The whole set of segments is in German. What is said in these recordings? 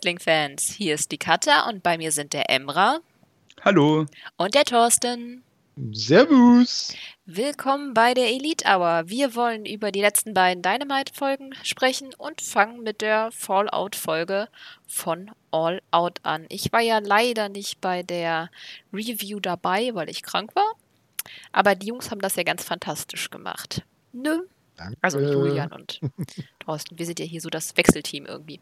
Wrestling-Fans. Hier ist die Katja und bei mir sind der Emra. Hallo. Und der Thorsten. Servus. Willkommen bei der Elite Hour. Wir wollen über die letzten beiden Dynamite-Folgen sprechen und fangen mit der Fallout-Folge von All Out an. Ich war ja leider nicht bei der Review dabei, weil ich krank war. Aber die Jungs haben das ja ganz fantastisch gemacht. Nö. Danke. Also Julian und Thorsten. Wir sind ja hier so das Wechselteam irgendwie.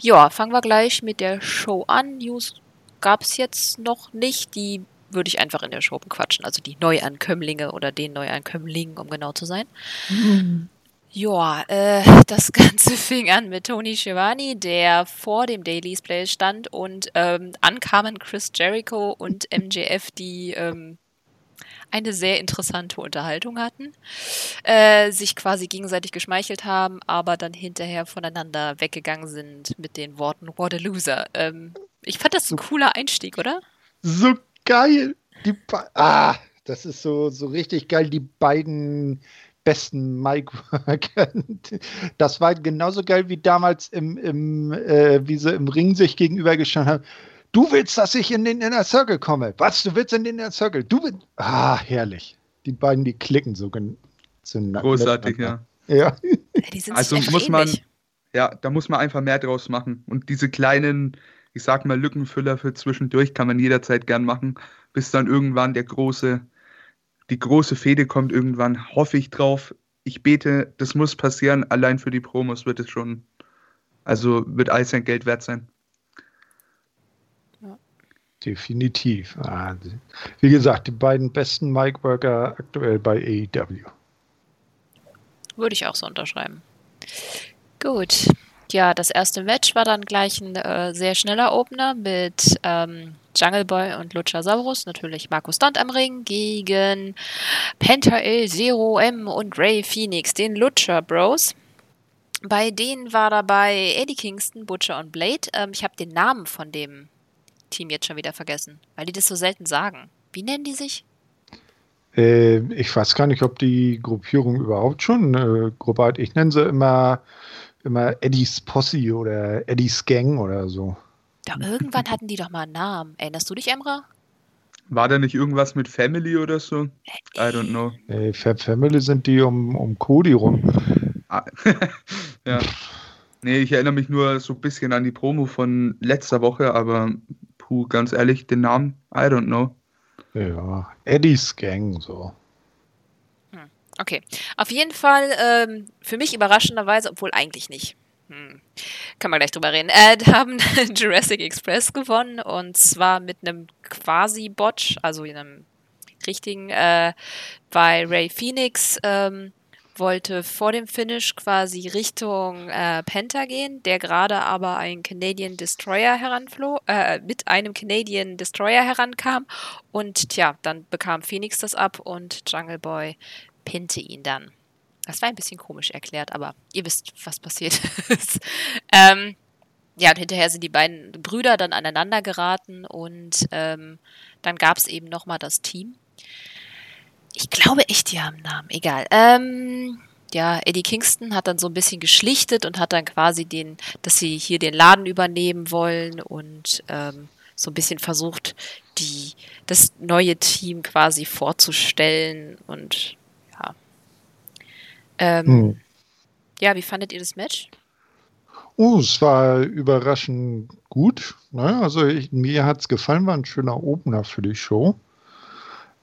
Ja, fangen wir gleich mit der Show an. News gab es jetzt noch nicht. Die würde ich einfach in der Show bequatschen. Also die Neuankömmlinge oder den Neuankömmlingen, um genau zu sein. Mhm. Ja, äh, das Ganze fing an mit Tony Schiavone, der vor dem Daily's Play stand und ähm, ankamen Chris Jericho und MJF, die ähm, eine sehr interessante Unterhaltung hatten, äh, sich quasi gegenseitig geschmeichelt haben, aber dann hinterher voneinander weggegangen sind mit den Worten What a Loser. Ähm, ich fand das ein cooler Einstieg, oder? So geil. Die ah, das ist so, so richtig geil, die beiden besten Mike Das war genauso geil wie damals im, im äh, wie sie im Ring sich gegenübergestanden haben. Du willst, dass ich in den Inner Circle komme. Was? Du willst in den Inner Circle? Du willst. Ah, herrlich. Die beiden, die klicken so zueinander. Großartig, ja. Ja. also muss man, ja, da muss man einfach mehr draus machen. Und diese kleinen, ich sag mal, Lückenfüller für zwischendurch kann man jederzeit gern machen, bis dann irgendwann der große, die große Fehde kommt irgendwann, hoffe ich drauf. Ich bete, das muss passieren, allein für die Promos wird es schon, also wird all sein Geld wert sein. Definitiv. Wie gesagt, die beiden besten Mike Worker aktuell bei AEW. Würde ich auch so unterschreiben. Gut. Ja, das erste Match war dann gleich ein äh, sehr schneller Opener mit ähm, Jungle Boy und Luchasaurus, natürlich Markus Stunt am Ring, gegen Penta El Zero M und Ray Phoenix, den Lucha Bros. Bei denen war dabei Eddie Kingston, Butcher und Blade. Ähm, ich habe den Namen von dem Team jetzt schon wieder vergessen, weil die das so selten sagen. Wie nennen die sich? Äh, ich weiß gar nicht, ob die Gruppierung überhaupt schon äh, Gruppe hat. Ich nenne sie immer, immer Eddies Posse oder Eddies Gang oder so. Ja, irgendwann hatten die doch mal einen Namen. Erinnerst du dich, Emra? War da nicht irgendwas mit Family oder so? I don't know. Äh, Family sind die um, um Cody rum. Ah, ja. Nee, ich erinnere mich nur so ein bisschen an die Promo von letzter Woche, aber puh, ganz ehrlich, den Namen, I don't know. Ja, Eddie's Gang, so. Hm, okay. Auf jeden Fall, ähm, für mich überraschenderweise, obwohl eigentlich nicht. Hm. Kann man gleich drüber reden. Äh, haben Jurassic Express gewonnen und zwar mit einem quasi-Botch, also in einem richtigen, äh, bei Ray Phoenix ähm, wollte vor dem Finish quasi Richtung äh, Penta gehen, der gerade aber ein Canadian Destroyer heranfloh, äh, mit einem Canadian Destroyer herankam. Und tja, dann bekam Phoenix das ab und Jungle Boy pinte ihn dann. Das war ein bisschen komisch erklärt, aber ihr wisst, was passiert ist. ähm, ja, und hinterher sind die beiden Brüder dann aneinander geraten und ähm, dann gab es eben nochmal das Team. Ich glaube echt, die haben einen Namen. Egal. Ähm, ja, Eddie Kingston hat dann so ein bisschen geschlichtet und hat dann quasi den, dass sie hier den Laden übernehmen wollen und ähm, so ein bisschen versucht, die, das neue Team quasi vorzustellen und ja. Ähm, hm. Ja, wie fandet ihr das Match? Oh, es war überraschend gut. Ne? Also ich, mir hat es gefallen, war ein schöner Opener für die Show.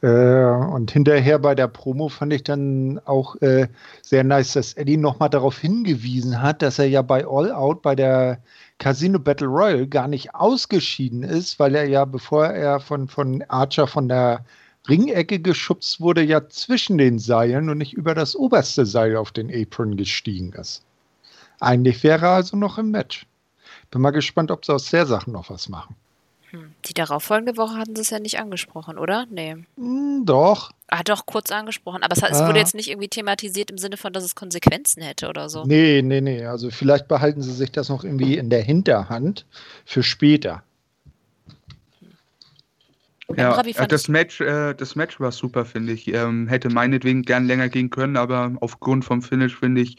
Äh, und hinterher bei der Promo fand ich dann auch äh, sehr nice, dass Eddie nochmal darauf hingewiesen hat, dass er ja bei All Out bei der Casino Battle Royale gar nicht ausgeschieden ist, weil er ja, bevor er von, von Archer von der Ringecke geschubst wurde, ja zwischen den Seilen und nicht über das oberste Seil auf den Apron gestiegen ist. Eigentlich wäre er also noch im Match. Bin mal gespannt, ob sie aus der Sache noch was machen. Hm. Die darauffolgende Woche hatten sie es ja nicht angesprochen, oder? Nee. Mm, doch. Ah, doch, kurz angesprochen. Aber es, es ah. wurde jetzt nicht irgendwie thematisiert im Sinne von, dass es Konsequenzen hätte oder so. Nee, nee, nee. Also vielleicht behalten sie sich das noch irgendwie in der Hinterhand für später. Ja, äh, das Match, äh, das Match war super, finde ich. Ähm, hätte meinetwegen gern länger gehen können, aber aufgrund vom Finish, finde ich,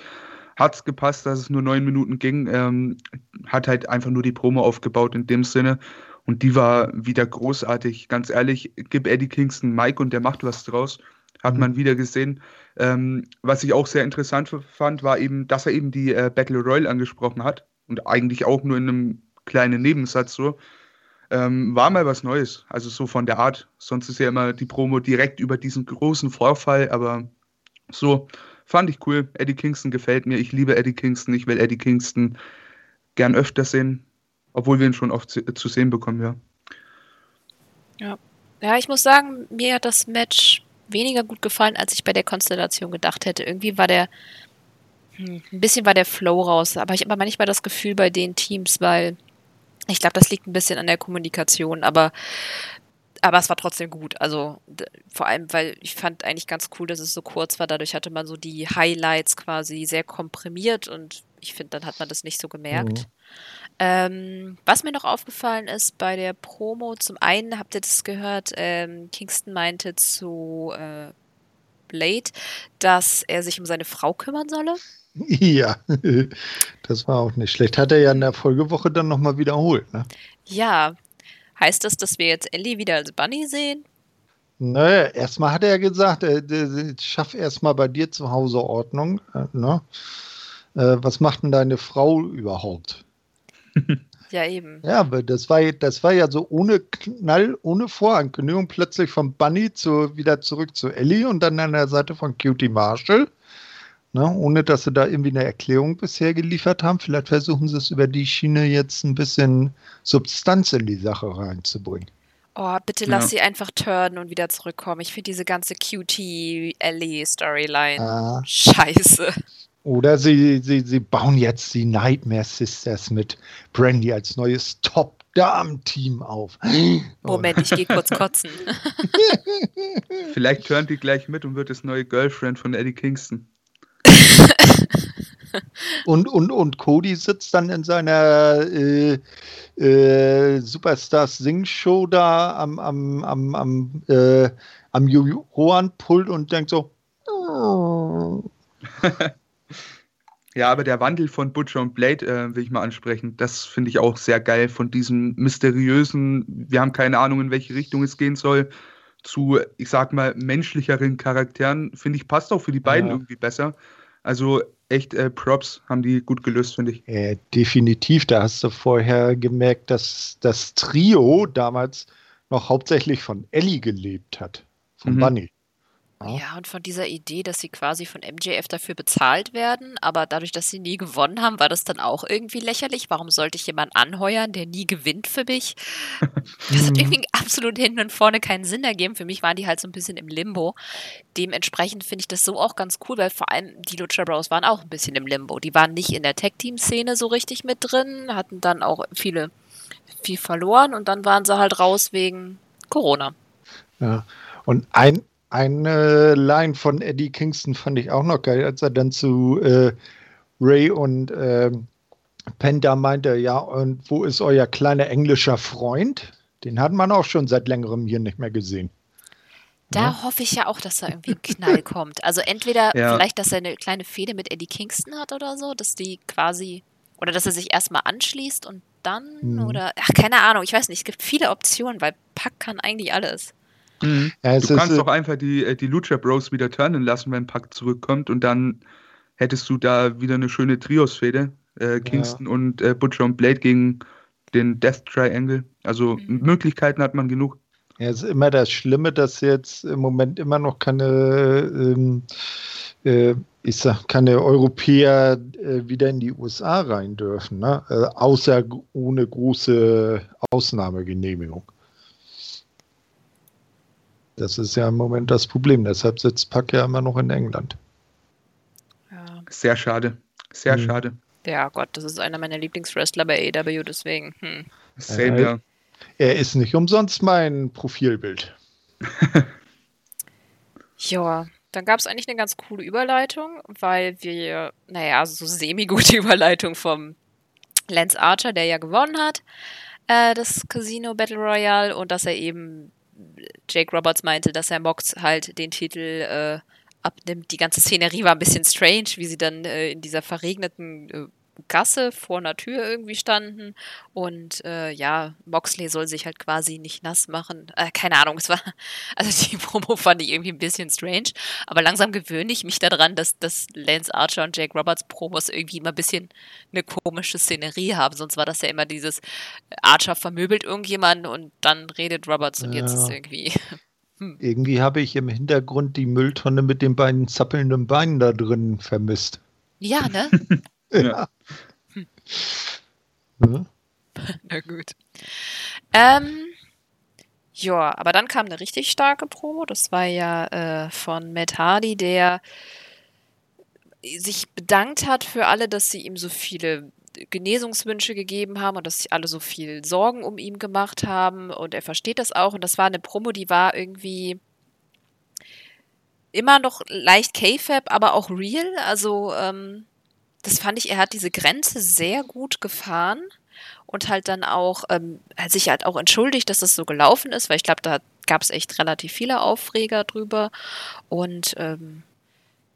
hat es gepasst, dass es nur neun Minuten ging. Ähm, hat halt einfach nur die Promo aufgebaut in dem Sinne. Und die war wieder großartig. Ganz ehrlich, gib Eddie Kingston Mike und der macht was draus. Hat mhm. man wieder gesehen. Ähm, was ich auch sehr interessant fand, war eben, dass er eben die äh, Battle Royale angesprochen hat. Und eigentlich auch nur in einem kleinen Nebensatz so. Ähm, war mal was Neues. Also so von der Art. Sonst ist ja immer die Promo direkt über diesen großen Vorfall, aber so fand ich cool. Eddie Kingston gefällt mir. Ich liebe Eddie Kingston. Ich will Eddie Kingston gern öfter sehen, obwohl wir ihn schon oft zu, sehen bekommen, ja. Ja. Ja, ich muss sagen, mir hat das Match weniger gut gefallen, als ich bei der Konstellation gedacht hätte. Irgendwie war der, hm, ein bisschen war der Flow raus, aber ich habe manchmal das Gefühl bei den Teams, weil ich glaube, das liegt ein bisschen an der Kommunikation, aber aber es war trotzdem gut. Also vor allem, weil ich fand eigentlich ganz cool, dass es so kurz war. Dadurch hatte man so die Highlights quasi sehr komprimiert und ich finde, dann hat man das nicht so gemerkt. Mhm. Ähm, was mir noch aufgefallen ist bei der Promo, zum einen habt ihr das gehört, ähm, Kingston meinte zu äh, Blade, dass er sich um seine Frau kümmern solle. Ja, das war auch nicht schlecht. Hat er ja in der Folgewoche dann nochmal wiederholt. Ne? Ja, Heißt das, dass wir jetzt Ellie wieder als Bunny sehen? Naja, erstmal hat er gesagt, äh, schaff erstmal bei dir zu Hause Ordnung. Äh, ne? Äh, was macht denn deine Frau überhaupt? ja, eben. Ja, aber das war, das war ja so ohne Knall, ohne Vorankündigung, plötzlich von Bunny zu, wieder zurück zu Ellie und dann an der Seite von Cutie Marshall. Ne, ohne dass sie da irgendwie eine Erklärung bisher geliefert haben. Vielleicht versuchen sie es über die Schiene jetzt ein bisschen Substanz in die Sache reinzubringen. Oh, bitte lass ja. sie einfach turnen und wieder zurückkommen. Ich finde diese ganze Cutie Ellie Storyline ah. scheiße. Oder sie, sie, sie bauen jetzt die Nightmare Sisters mit Brandy als neues Top-Darm-Team auf. Moment, ich gehe kurz kotzen. Vielleicht turnt die gleich mit und wird das neue Girlfriend von Eddie Kingston. und, und, und Cody sitzt dann in seiner äh, äh, Superstars Sing Show da am, am, am, am, äh, am Johann-Pult und denkt so. Oh. Ja, aber der Wandel von Butcher und Blade äh, will ich mal ansprechen. Das finde ich auch sehr geil. Von diesem mysteriösen, wir haben keine Ahnung, in welche Richtung es gehen soll, zu, ich sag mal, menschlicheren Charakteren, finde ich, passt auch für die beiden ja. irgendwie besser. Also echt äh, Props haben die gut gelöst, finde ich. Äh, definitiv, da hast du vorher gemerkt, dass das Trio damals noch hauptsächlich von Ellie gelebt hat, von mhm. Bunny. Ja, und von dieser Idee, dass sie quasi von MJF dafür bezahlt werden, aber dadurch, dass sie nie gewonnen haben, war das dann auch irgendwie lächerlich. Warum sollte ich jemanden anheuern, der nie gewinnt für mich? Das hat irgendwie absolut hinten und vorne keinen Sinn ergeben. Für mich waren die halt so ein bisschen im Limbo. Dementsprechend finde ich das so auch ganz cool, weil vor allem die Lucha Bros waren auch ein bisschen im Limbo. Die waren nicht in der Tag-Team-Szene so richtig mit drin, hatten dann auch viele viel verloren und dann waren sie halt raus wegen Corona. Ja, und ein, eine Line von Eddie Kingston fand ich auch noch geil, als er dann zu äh, Ray und äh, Penta meinte, ja, und wo ist euer kleiner englischer Freund? Den hat man auch schon seit längerem hier nicht mehr gesehen. Da ja. hoffe ich ja auch, dass da irgendwie ein Knall kommt. Also entweder ja. vielleicht, dass er eine kleine Fehde mit Eddie Kingston hat oder so, dass die quasi, oder dass er sich erstmal anschließt und dann, mhm. oder, ach, keine Ahnung, ich weiß nicht, es gibt viele Optionen, weil Pack kann eigentlich alles. Mhm. Ja, du kannst ist, doch einfach die, äh, die Lucha Bros wieder turnen lassen, wenn Pack zurückkommt und dann hättest du da wieder eine schöne Trios-Fehde. Äh, Kingston ja. und äh, Butcher und Blade gegen den Death Triangle. Also mhm. Möglichkeiten hat man genug. Ja, es ist immer das Schlimme, dass jetzt im Moment immer noch keine, ähm, äh, ich sag, keine Europäer äh, wieder in die USA rein dürfen, ne? Äh, außer ohne große Ausnahmegenehmigung. Das ist ja im Moment das Problem. Deshalb sitzt Pack ja immer noch in England. Ja. Sehr schade. Sehr hm. schade. Ja, Gott, das ist einer meiner Lieblingswrestler bei AW, deswegen. Hm. Same, ja. Er ist nicht umsonst mein Profilbild. ja, dann gab es eigentlich eine ganz coole Überleitung, weil wir, naja, so semi-gute Überleitung vom Lance Archer, der ja gewonnen hat, äh, das Casino Battle Royale und dass er eben Jake Roberts meinte, dass er Mox halt den Titel äh, abnimmt. Die ganze Szenerie war ein bisschen strange, wie sie dann äh, in dieser verregneten äh, Gasse vor einer Tür irgendwie standen. Und äh, ja, Moxley soll sich halt quasi nicht nass machen. Äh, keine Ahnung, es war, also die Promo fand ich irgendwie ein bisschen strange. Aber langsam gewöhne ich mich daran, dass, dass Lance Archer und Jake Roberts Promos irgendwie immer ein bisschen eine komische Szenerie haben. Sonst war das ja immer dieses Archer vermöbelt irgendjemanden und dann redet Roberts und ja. jetzt ist irgendwie. Hm. Irgendwie habe ich im Hintergrund die Mülltonne mit den beiden zappelnden Beinen da drin vermisst. Ja, ne? ja. Hm. Na gut. Ähm, ja, aber dann kam eine richtig starke Promo. Das war ja äh, von Matt Hardy, der sich bedankt hat für alle, dass sie ihm so viele Genesungswünsche gegeben haben und dass sich alle so viel Sorgen um ihn gemacht haben. Und er versteht das auch. Und das war eine Promo, die war irgendwie immer noch leicht K-Fab, aber auch real. Also ähm, das fand ich, er hat diese Grenze sehr gut gefahren und halt dann auch ähm, hat sich halt auch entschuldigt, dass das so gelaufen ist, weil ich glaube, da gab es echt relativ viele Aufreger drüber. Und ähm,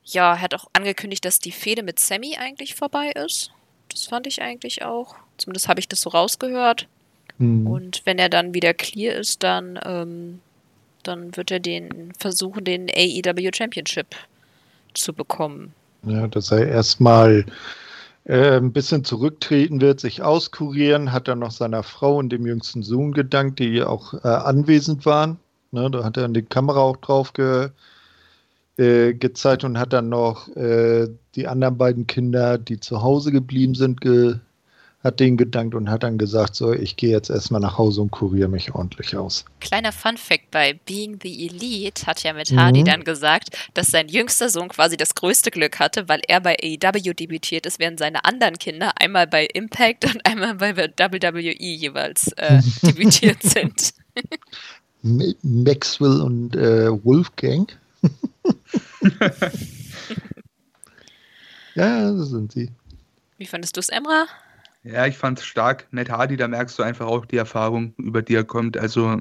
ja, er hat auch angekündigt, dass die Fehde mit Sammy eigentlich vorbei ist. Das fand ich eigentlich auch. Zumindest habe ich das so rausgehört. Mhm. Und wenn er dann wieder clear ist, dann, ähm, dann wird er den versuchen, den AEW Championship zu bekommen. Ja, dass er erstmal äh, ein bisschen zurücktreten wird, sich auskurieren, hat er noch seiner Frau und dem jüngsten Sohn gedankt, die auch äh, anwesend waren. Ne, da hat er die Kamera auch drauf ge, äh, gezeigt und hat dann noch äh, die anderen beiden Kinder, die zu Hause geblieben sind, ge, hat denen gedankt und hat dann gesagt, so, ich gehe jetzt erstmal nach Hause und kuriere mich ordentlich aus. Kleiner Fun Fact bei Being the Elite hat ja mit Hardy mhm. dann gesagt, dass sein jüngster Sohn quasi das größte Glück hatte, weil er bei AEW debütiert ist, während seine anderen Kinder einmal bei Impact und einmal bei WWE jeweils äh, debütiert sind. Maxwell und äh, Wolfgang. ja, das sind sie. Wie fandest du es, Emra? Ja, ich fand es stark. Matt Hardy, da merkst du einfach auch die Erfahrung, über die er kommt. Also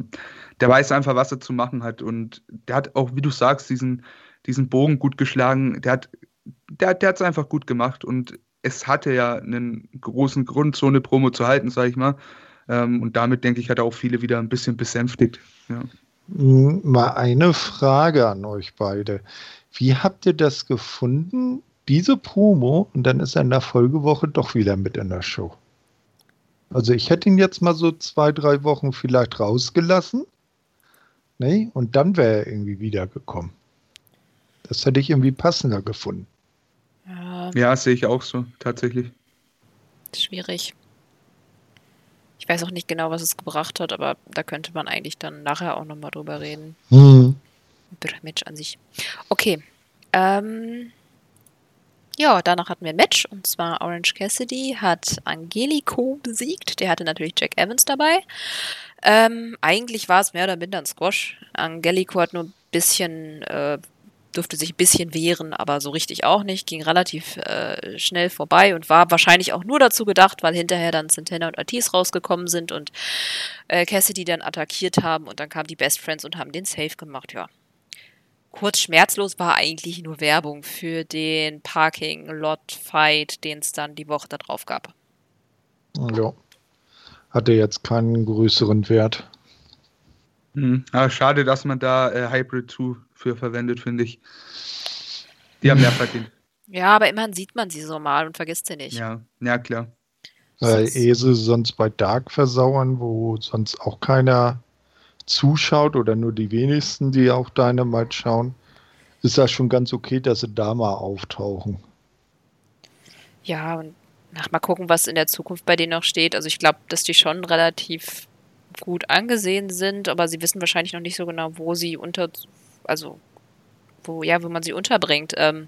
der weiß einfach, was er zu machen hat. Und der hat auch, wie du sagst, diesen, diesen Bogen gut geschlagen. Der hat der, der es einfach gut gemacht. Und es hatte ja einen großen Grund, so eine Promo zu halten, sag ich mal. Ähm, und damit, denke ich, hat er auch viele wieder ein bisschen besänftigt. Ja. Mal eine Frage an euch beide. Wie habt ihr das gefunden, diese Promo und dann ist er in der Folgewoche doch wieder mit in der Show. Also ich hätte ihn jetzt mal so zwei, drei Wochen vielleicht rausgelassen. Nee, und dann wäre er irgendwie wiedergekommen. Das hätte ich irgendwie passender gefunden. Ja, ja sehe ich auch so, tatsächlich. Schwierig. Ich weiß auch nicht genau, was es gebracht hat, aber da könnte man eigentlich dann nachher auch nochmal drüber reden. Mhm. Match an sich. Okay. Ähm, ja, danach hatten wir ein Match und zwar Orange Cassidy hat Angelico besiegt. Der hatte natürlich Jack Evans dabei. Ähm, eigentlich war es mehr oder minder ein Squash. Angelico hat nur ein bisschen, äh, durfte sich ein bisschen wehren, aber so richtig auch nicht. Ging relativ äh, schnell vorbei und war wahrscheinlich auch nur dazu gedacht, weil hinterher dann Santana und Ortiz rausgekommen sind und äh, Cassidy dann attackiert haben und dann kamen die Best Friends und haben den Safe gemacht. Ja, kurz schmerzlos war eigentlich nur Werbung für den Parking-Lot-Fight, den es dann die Woche darauf gab. Ja. Hatte jetzt keinen größeren Wert. Mhm. Aber schade, dass man da äh, Hybrid 2 für verwendet, finde ich. Die haben mehr verdient. Ja, aber immerhin sieht man sie so mal und vergisst sie nicht. Ja, ja klar. Weil ehe sie sonst bei Dark versauern, wo sonst auch keiner zuschaut oder nur die wenigsten, die auch Dynamite schauen, ist das schon ganz okay, dass sie da mal auftauchen. Ja, und nach mal gucken, was in der Zukunft bei denen noch steht. Also ich glaube, dass die schon relativ gut angesehen sind, aber sie wissen wahrscheinlich noch nicht so genau, wo sie unter, also wo, ja, wo man sie unterbringt. Ähm,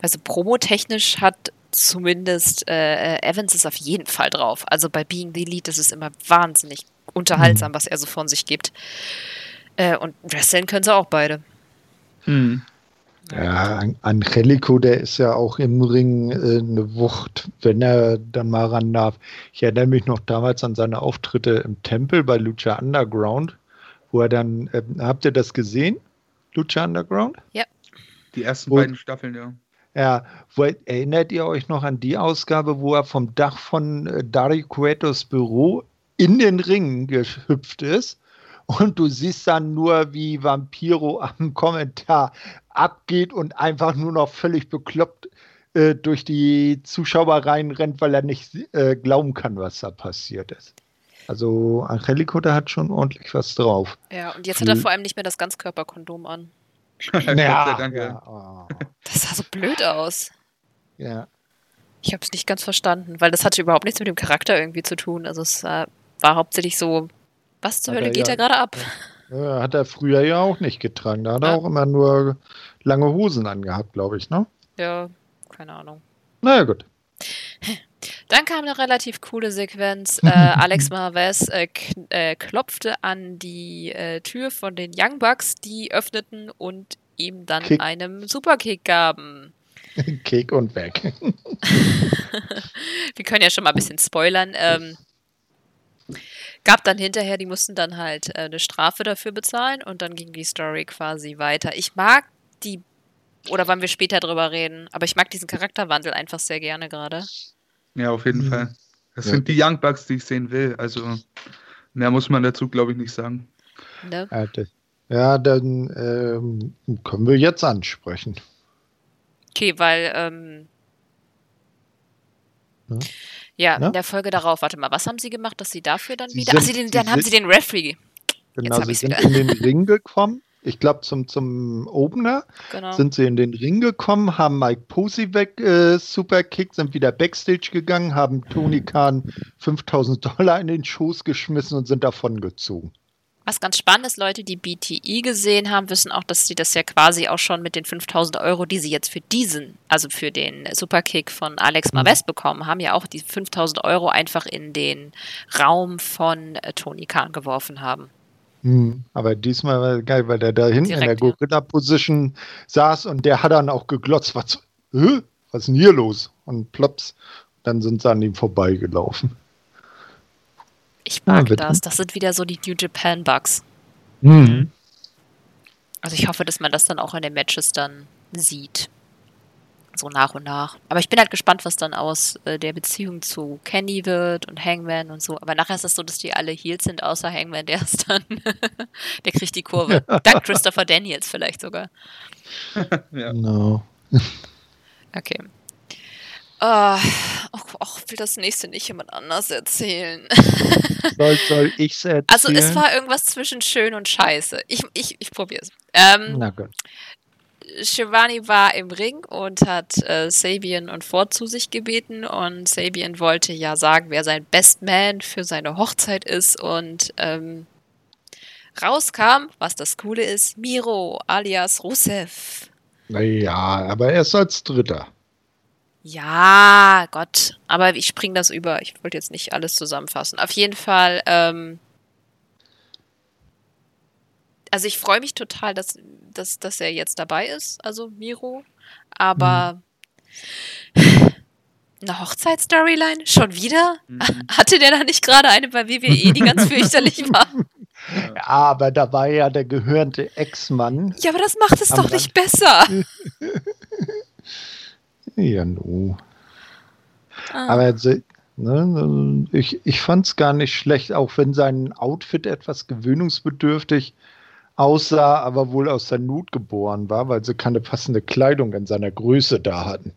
also promotechnisch hat zumindest äh, Evans ist auf jeden Fall drauf. Also bei Being the Elite ist es immer wahnsinnig unterhaltsam, mhm. was er so von sich gibt. Äh, und wresteln können sie auch beide. Mhm. Ja, Angelico, der ist ja auch im Ring äh, eine Wucht, wenn er dann mal ran darf. Ich erinnere mich noch damals an seine Auftritte im Tempel bei Lucha Underground, wo er dann, äh, habt ihr das gesehen? Lucha Underground? Ja. Die ersten Und, beiden Staffeln, ja. Ja, wo, erinnert ihr euch noch an die Ausgabe, wo er vom Dach von äh, Dari Cuetos Büro in den Ring gehüpft ist? Und du siehst dann nur, wie Vampiro am Kommentar abgeht und einfach nur noch völlig bekloppt äh, durch die Zuschauer reinrennt, weil er nicht äh, glauben kann, was da passiert ist. Also Angelico, der hat schon ordentlich was drauf. Ja, und jetzt hat er vor allem nicht mehr das Ganzkörperkondom an. ja, danke. Ja, oh. Das sah so blöd aus. Ja. Ich habe es nicht ganz verstanden, weil das hatte überhaupt nichts mit dem Charakter irgendwie zu tun. Also es war, war hauptsächlich so, was zur hat Hölle geht ja, da gerade ab? Ja, hat er früher ja auch nicht getragen. Da hat er auch immer nur lange Hosen angehabt, glaube ich, ne? Ja, keine Ahnung. Naja, gut. Dann kam eine relativ coole Sequenz. Äh, Alex Marvez äh, äh, klopfte an die äh, Tür von den Young Bucks, die öffneten und ihm dann Kick. einem Superkick gaben. Kick und weg. Wir können ja schon mal ein bisschen spoilern. Ähm, gab dann hinterher, die mussten dann halt äh, eine Strafe dafür bezahlen und dann ging die Story quasi weiter. Ich mag die, oder wollen wir später drüber reden, aber ich mag diesen Charakterwandel einfach sehr gerne gerade. Ja, auf jeden mhm. Fall. Das ja. sind die Young Bucks, die ich sehen will. Also mehr muss man dazu, glaube ich, nicht sagen. No. Ja, dann ähm, können wir jetzt ansprechen. Okay, weil ähm, ja. Ja, ja, in der Folge darauf, warte mal, was haben sie gemacht, dass sie dafür dann sie wieder. Sind, Ach, sie den, dann haben sie den Referee. Genau, sie sind wieder. in den Ring gekommen. Ich glaube, zum, zum Opener genau. sind sie in den Ring gekommen, haben Mike Posey weg äh, superkickt, sind wieder Backstage gegangen, haben Tony Khan 5000 Dollar in den Schoß geschmissen und sind davon gezogen. Was ganz spannend ist, Leute, die BTI gesehen haben, wissen auch, dass sie das ja quasi auch schon mit den 5000 Euro, die sie jetzt für diesen, also für den Superkick von Alex mhm. Marves bekommen haben, ja auch die 5000 Euro einfach in den Raum von äh, Tony Khan geworfen haben. Mhm. Aber diesmal war geil, weil der da hinten Direkt, in der Gorilla-Position ja. saß und der hat dann auch geglotzt, was, was ist denn hier los? Und plops, dann sind sie an ihm vorbeigelaufen. Ich mag ja, das. Das sind wieder so die New Japan Bugs. Mhm. Also ich hoffe, dass man das dann auch in den Matches dann sieht. So nach und nach. Aber ich bin halt gespannt, was dann aus äh, der Beziehung zu Kenny wird und Hangman und so. Aber nachher ist es so, dass die alle Heels sind, außer Hangman, der ist dann, der kriegt die Kurve. Dank Christopher Daniels vielleicht sogar. ja. No. Okay. Oh, oh, will das nächste nicht jemand anders erzählen. soll, soll ich es erzählen? Also es war irgendwas zwischen schön und scheiße. Ich, ich, ich probiere es. Ähm, Na gut. Shivani war im Ring und hat äh, Sabian und Ford zu sich gebeten und Sabian wollte ja sagen, wer sein Best Man für seine Hochzeit ist und ähm, rauskam, was das Coole ist, Miro alias Rusev. Naja, aber erst als Dritter. Ja, Gott. Aber ich spring das über. Ich wollte jetzt nicht alles zusammenfassen. Auf jeden Fall, ähm, also ich freue mich total, dass, dass, dass er jetzt dabei ist, also Miro. Aber mhm. eine Hochzeitsstoryline? Schon wieder? Mhm. Hatte der da nicht gerade eine bei WWE, die ganz fürchterlich war? Ja, aber da war ja der gehörnte Ex-Mann. Ja, aber das macht es doch nicht besser. Ja, no. Ah. Aber ne, ich, ich fand es gar nicht schlecht, auch wenn sein Outfit etwas gewöhnungsbedürftig aussah, aber wohl aus der Not geboren war, weil sie keine passende Kleidung in seiner Größe da hatten.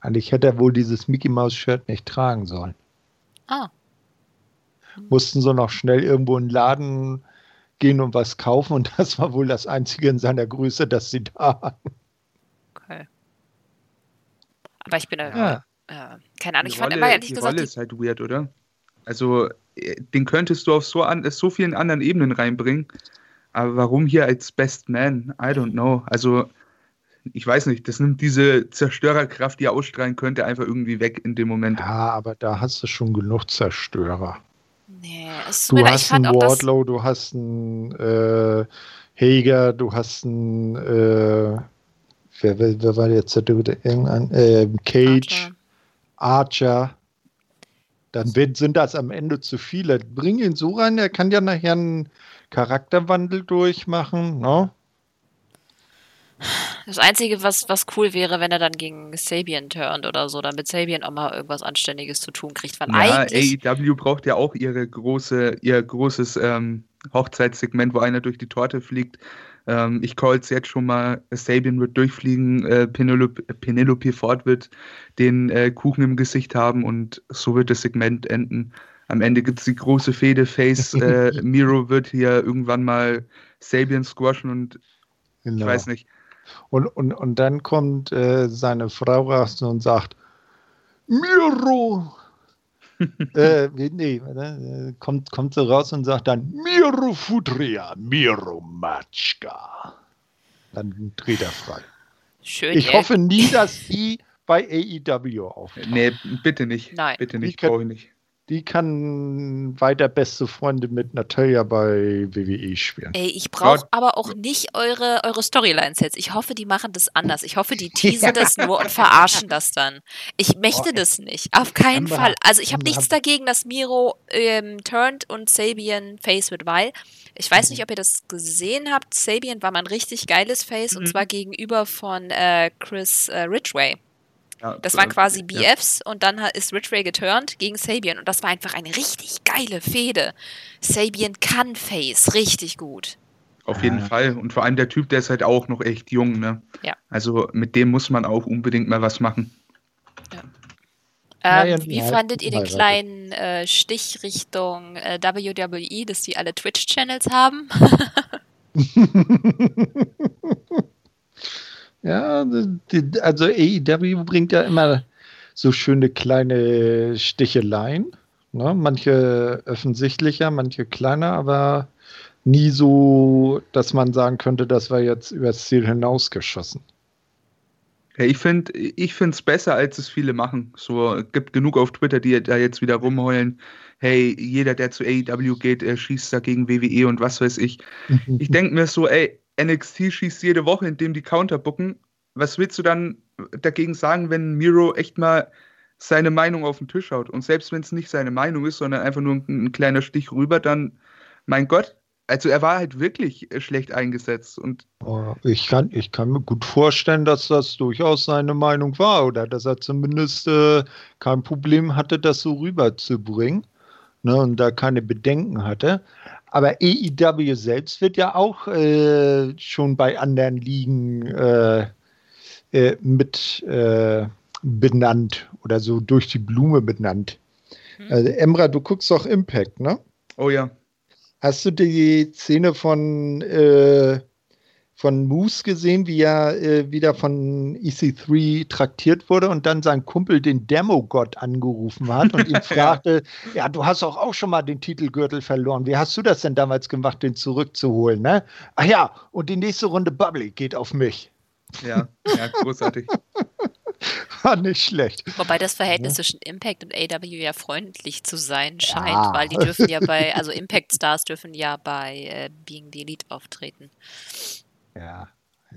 Eigentlich hätte er wohl dieses Mickey Mouse Shirt nicht tragen sollen. Ah. Mussten so noch schnell irgendwo in den Laden gehen und was kaufen und das war wohl das einzige in seiner Größe, das sie da hatten. Aber ich bin ja. äh, keine Ahnung, ich fand immer ehrlich die gesagt. Rolle ist halt weird, oder? Also, äh, den könntest du auf so, an, so vielen anderen Ebenen reinbringen. Aber warum hier als Best Man? I don't know. Also, ich weiß nicht, das nimmt diese Zerstörerkraft, die er ausstrahlen könnte, einfach irgendwie weg in dem Moment. Ja, aber da hast du schon genug Zerstörer. Nee, es du hast einen Wardlow, du hast einen äh, Hager, du hast einen äh, wer, wer, wer war jetzt der dritte? Irgendein, äh, Cage, Archer. Archer. Dann sind das am Ende zu viele. Bring ihn so rein, er kann ja nachher einen Charakterwandel durchmachen, ne? Das Einzige, was, was cool wäre, wenn er dann gegen Sabian turnt oder so, damit Sabian auch mal irgendwas Anständiges zu tun kriegt. Weil ja, eigentlich AEW braucht ja auch ihre große, ihr großes ähm, Hochzeitssegment, wo einer durch die Torte fliegt. Ähm, ich call es jetzt schon mal, Sabian wird durchfliegen, äh, Penelope, Penelope Ford wird den äh, Kuchen im Gesicht haben und so wird das Segment enden. Am Ende gibt es die große Fehde, Face äh, Miro wird hier irgendwann mal Sabian squashen und genau. ich weiß nicht. Und, und, und dann kommt äh, seine Frau raus und sagt, Miro! Äh, nee, äh, kommt, kommt sie raus und sagt dann Miro Fudria, Miro Matschka. Dann dreht er frei. Schön, ich ey. hoffe nie, dass die bei AEW aufhören. Nee, bitte nicht. Nein. Bitte nicht, brauche ich nicht. Die kann weiter beste Freunde mit Natalia bei WWE spielen. Ey, ich brauche aber auch nicht eure, eure Storylines jetzt. Ich hoffe, die machen das anders. Ich hoffe, die teasen das nur und verarschen das dann. Ich möchte oh, das nicht. Auf keinen Amber, Fall. Also ich habe nichts dagegen, dass Miro ähm, turned und Sabian Face wird, weil ich weiß nicht, ob ihr das gesehen habt. Sabian war mal ein richtig geiles Face mhm. und zwar gegenüber von äh, Chris äh, Ridgway. Ja, das waren quasi BFs ja. und dann ist Ridgeway geturnt gegen Sabian und das war einfach eine richtig geile Fehde. Sabian kann Face richtig gut. Auf jeden ah. Fall. Und vor allem der Typ, der ist halt auch noch echt jung, ne? Ja. Also mit dem muss man auch unbedingt mal was machen. Ja. Ähm, ja, wie fandet ihr den kleinen äh, Stich Richtung äh, WWE, dass die alle Twitch-Channels haben? Ja, die, also AEW bringt ja immer so schöne kleine Sticheleien. Ne? Manche offensichtlicher, manche kleiner, aber nie so, dass man sagen könnte, das war jetzt übers Ziel hinausgeschossen. Ja, ich finde es besser, als es viele machen. So gibt genug auf Twitter, die da jetzt wieder rumheulen. Hey, jeder, der zu AEW geht, er schießt da gegen WWE und was weiß ich. ich denke mir so, ey, NXT schießt jede Woche, indem die Counter booken. Was willst du dann dagegen sagen, wenn Miro echt mal seine Meinung auf den Tisch haut? Und selbst wenn es nicht seine Meinung ist, sondern einfach nur ein, ein, kleiner Stich rüber, dann, mein Gott, also er war halt wirklich schlecht eingesetzt. Und ich, kann, ich kann mir gut vorstellen, dass das durchaus seine Meinung war oder dass er zumindest äh, kein Problem hatte, das so rüberzubringen ne, und da keine Bedenken hatte. Aber AEW selbst wird ja auch äh, schon bei anderen Ligen äh, äh, mit äh, benannt oder so durch die Blume benannt. Mhm. Also Emra, du guckst doch Impact, ne? Oh ja. Hast du die Szene von äh, von Moose gesehen, wie er äh, wieder von EC3 traktiert wurde und dann sein Kumpel den Demogott angerufen hat und ihn fragte, ja, du hast auch, auch schon mal den Titelgürtel verloren. Wie hast du das denn damals gemacht, den zurückzuholen? Ne? Ach ja, und die nächste Runde Bubbly geht auf mich. Ja, ja großartig. War nicht schlecht. Wobei das Verhältnis ja. zwischen Impact und AW ja freundlich zu sein scheint, ja. weil die dürfen ja bei, also Impact Stars dürfen ja bei äh, Being the Elite auftreten. Ja,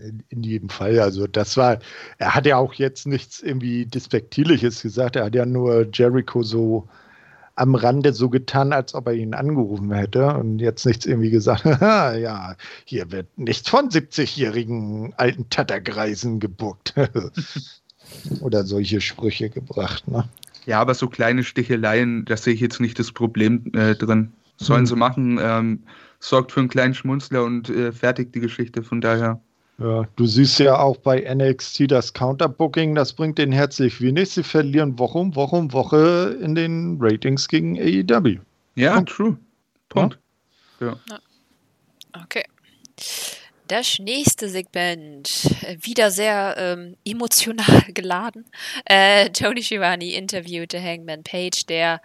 in, in, jedem Fall. Also das war, er hat ja auch jetzt nichts irgendwie Despektierliches gesagt. Er hat ja nur Jericho so am Rande so getan, als ob er ihn angerufen hätte und jetzt nichts irgendwie gesagt, ja, hier wird nichts von 70-jährigen alten Tattergreisen gebuckt. Oder solche Sprüche gebracht, ne? Ja, aber so kleine Sticheleien, da sehe ich jetzt nicht das Problem äh, drin. Sollen hm. sie machen. Ähm, sorgt für einen kleinen Schmunzler und äh, fertigt die Geschichte. Von daher. Ja, du siehst ja auch bei NXT das Counterbooking, das bringt den herzlich wenig. Sie verlieren Woche um Woche um Woche in den Ratings gegen AEW. Ja, Punkt. true. Punkt. Ja. ja. Okay. Das nächste Segment, wieder sehr ähm, emotional geladen. Äh, Tony Schiavone interviewte Hangman Page, der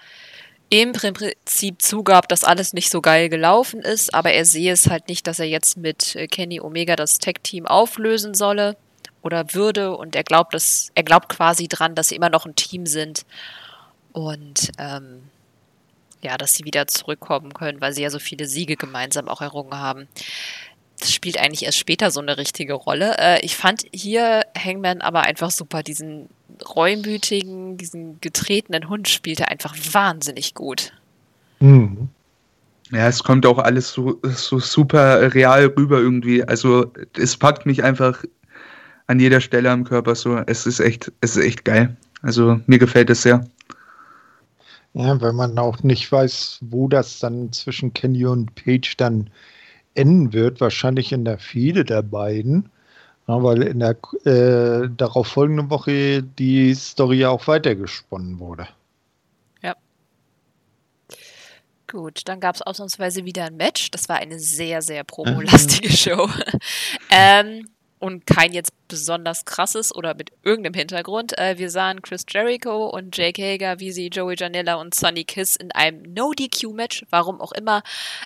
im Prinzip zugab, dass alles nicht so geil gelaufen ist, aber er sehe es halt nicht, dass er jetzt mit äh, Kenny Omega das Tech-Team auflösen solle oder würde. Und er glaubt, dass, er glaubt quasi dran, dass sie immer noch ein Team sind. Und ähm, ja, dass sie wieder zurückkommen können, weil sie ja so viele Siege gemeinsam auch errungen haben das spielt eigentlich erst später so eine richtige Rolle. Äh, ich fand hier Hangman aber einfach super. Diesen reumütigen, diesen getretenen Hund spielte einfach wahnsinnig gut. Mhm. Ja, es kommt auch alles so, so super real rüber irgendwie. Also es packt mich einfach an jeder Stelle am Körper so. Es ist echt, es ist echt geil. Also mir gefällt es sehr. Ja, weil man auch nicht weiß, wo das dann zwischen Kenny und Page dann enden wird. Wahrscheinlich in der Fehde der beiden. Ja, weil in der äh, darauf folgenden Woche die Story ja auch weitergesponnen wurde. Ja. Gut, dann gab es ausnahmsweise wieder ein Match. Das war eine sehr, sehr promolastige Show. ähm, und kein jetzt besonders krasses oder mit irgendeinem Hintergrund. Äh, wir sahen Chris Jericho und Jake Hager, wie sie Joey Janella und Sonny Kiss in einem No-DQ-Match, warum auch immer,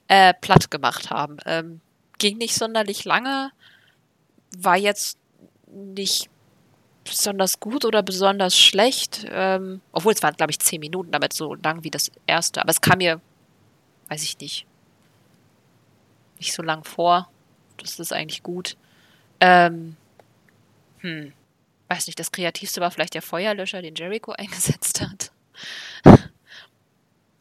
äh, platt gemacht haben. Ähm, ging nicht sonderlich lange, war jetzt nicht besonders gut oder besonders schlecht. Ähm, obwohl es waren, glaube ich, zehn Minuten, damit so lang wie das erste. Aber es kam mir, weiß ich nicht, nicht so lang vor. Das ist eigentlich gut. Ähm, hm, weiß nicht, das kreativste war vielleicht der Feuerlöscher, den Jericho eingesetzt hat.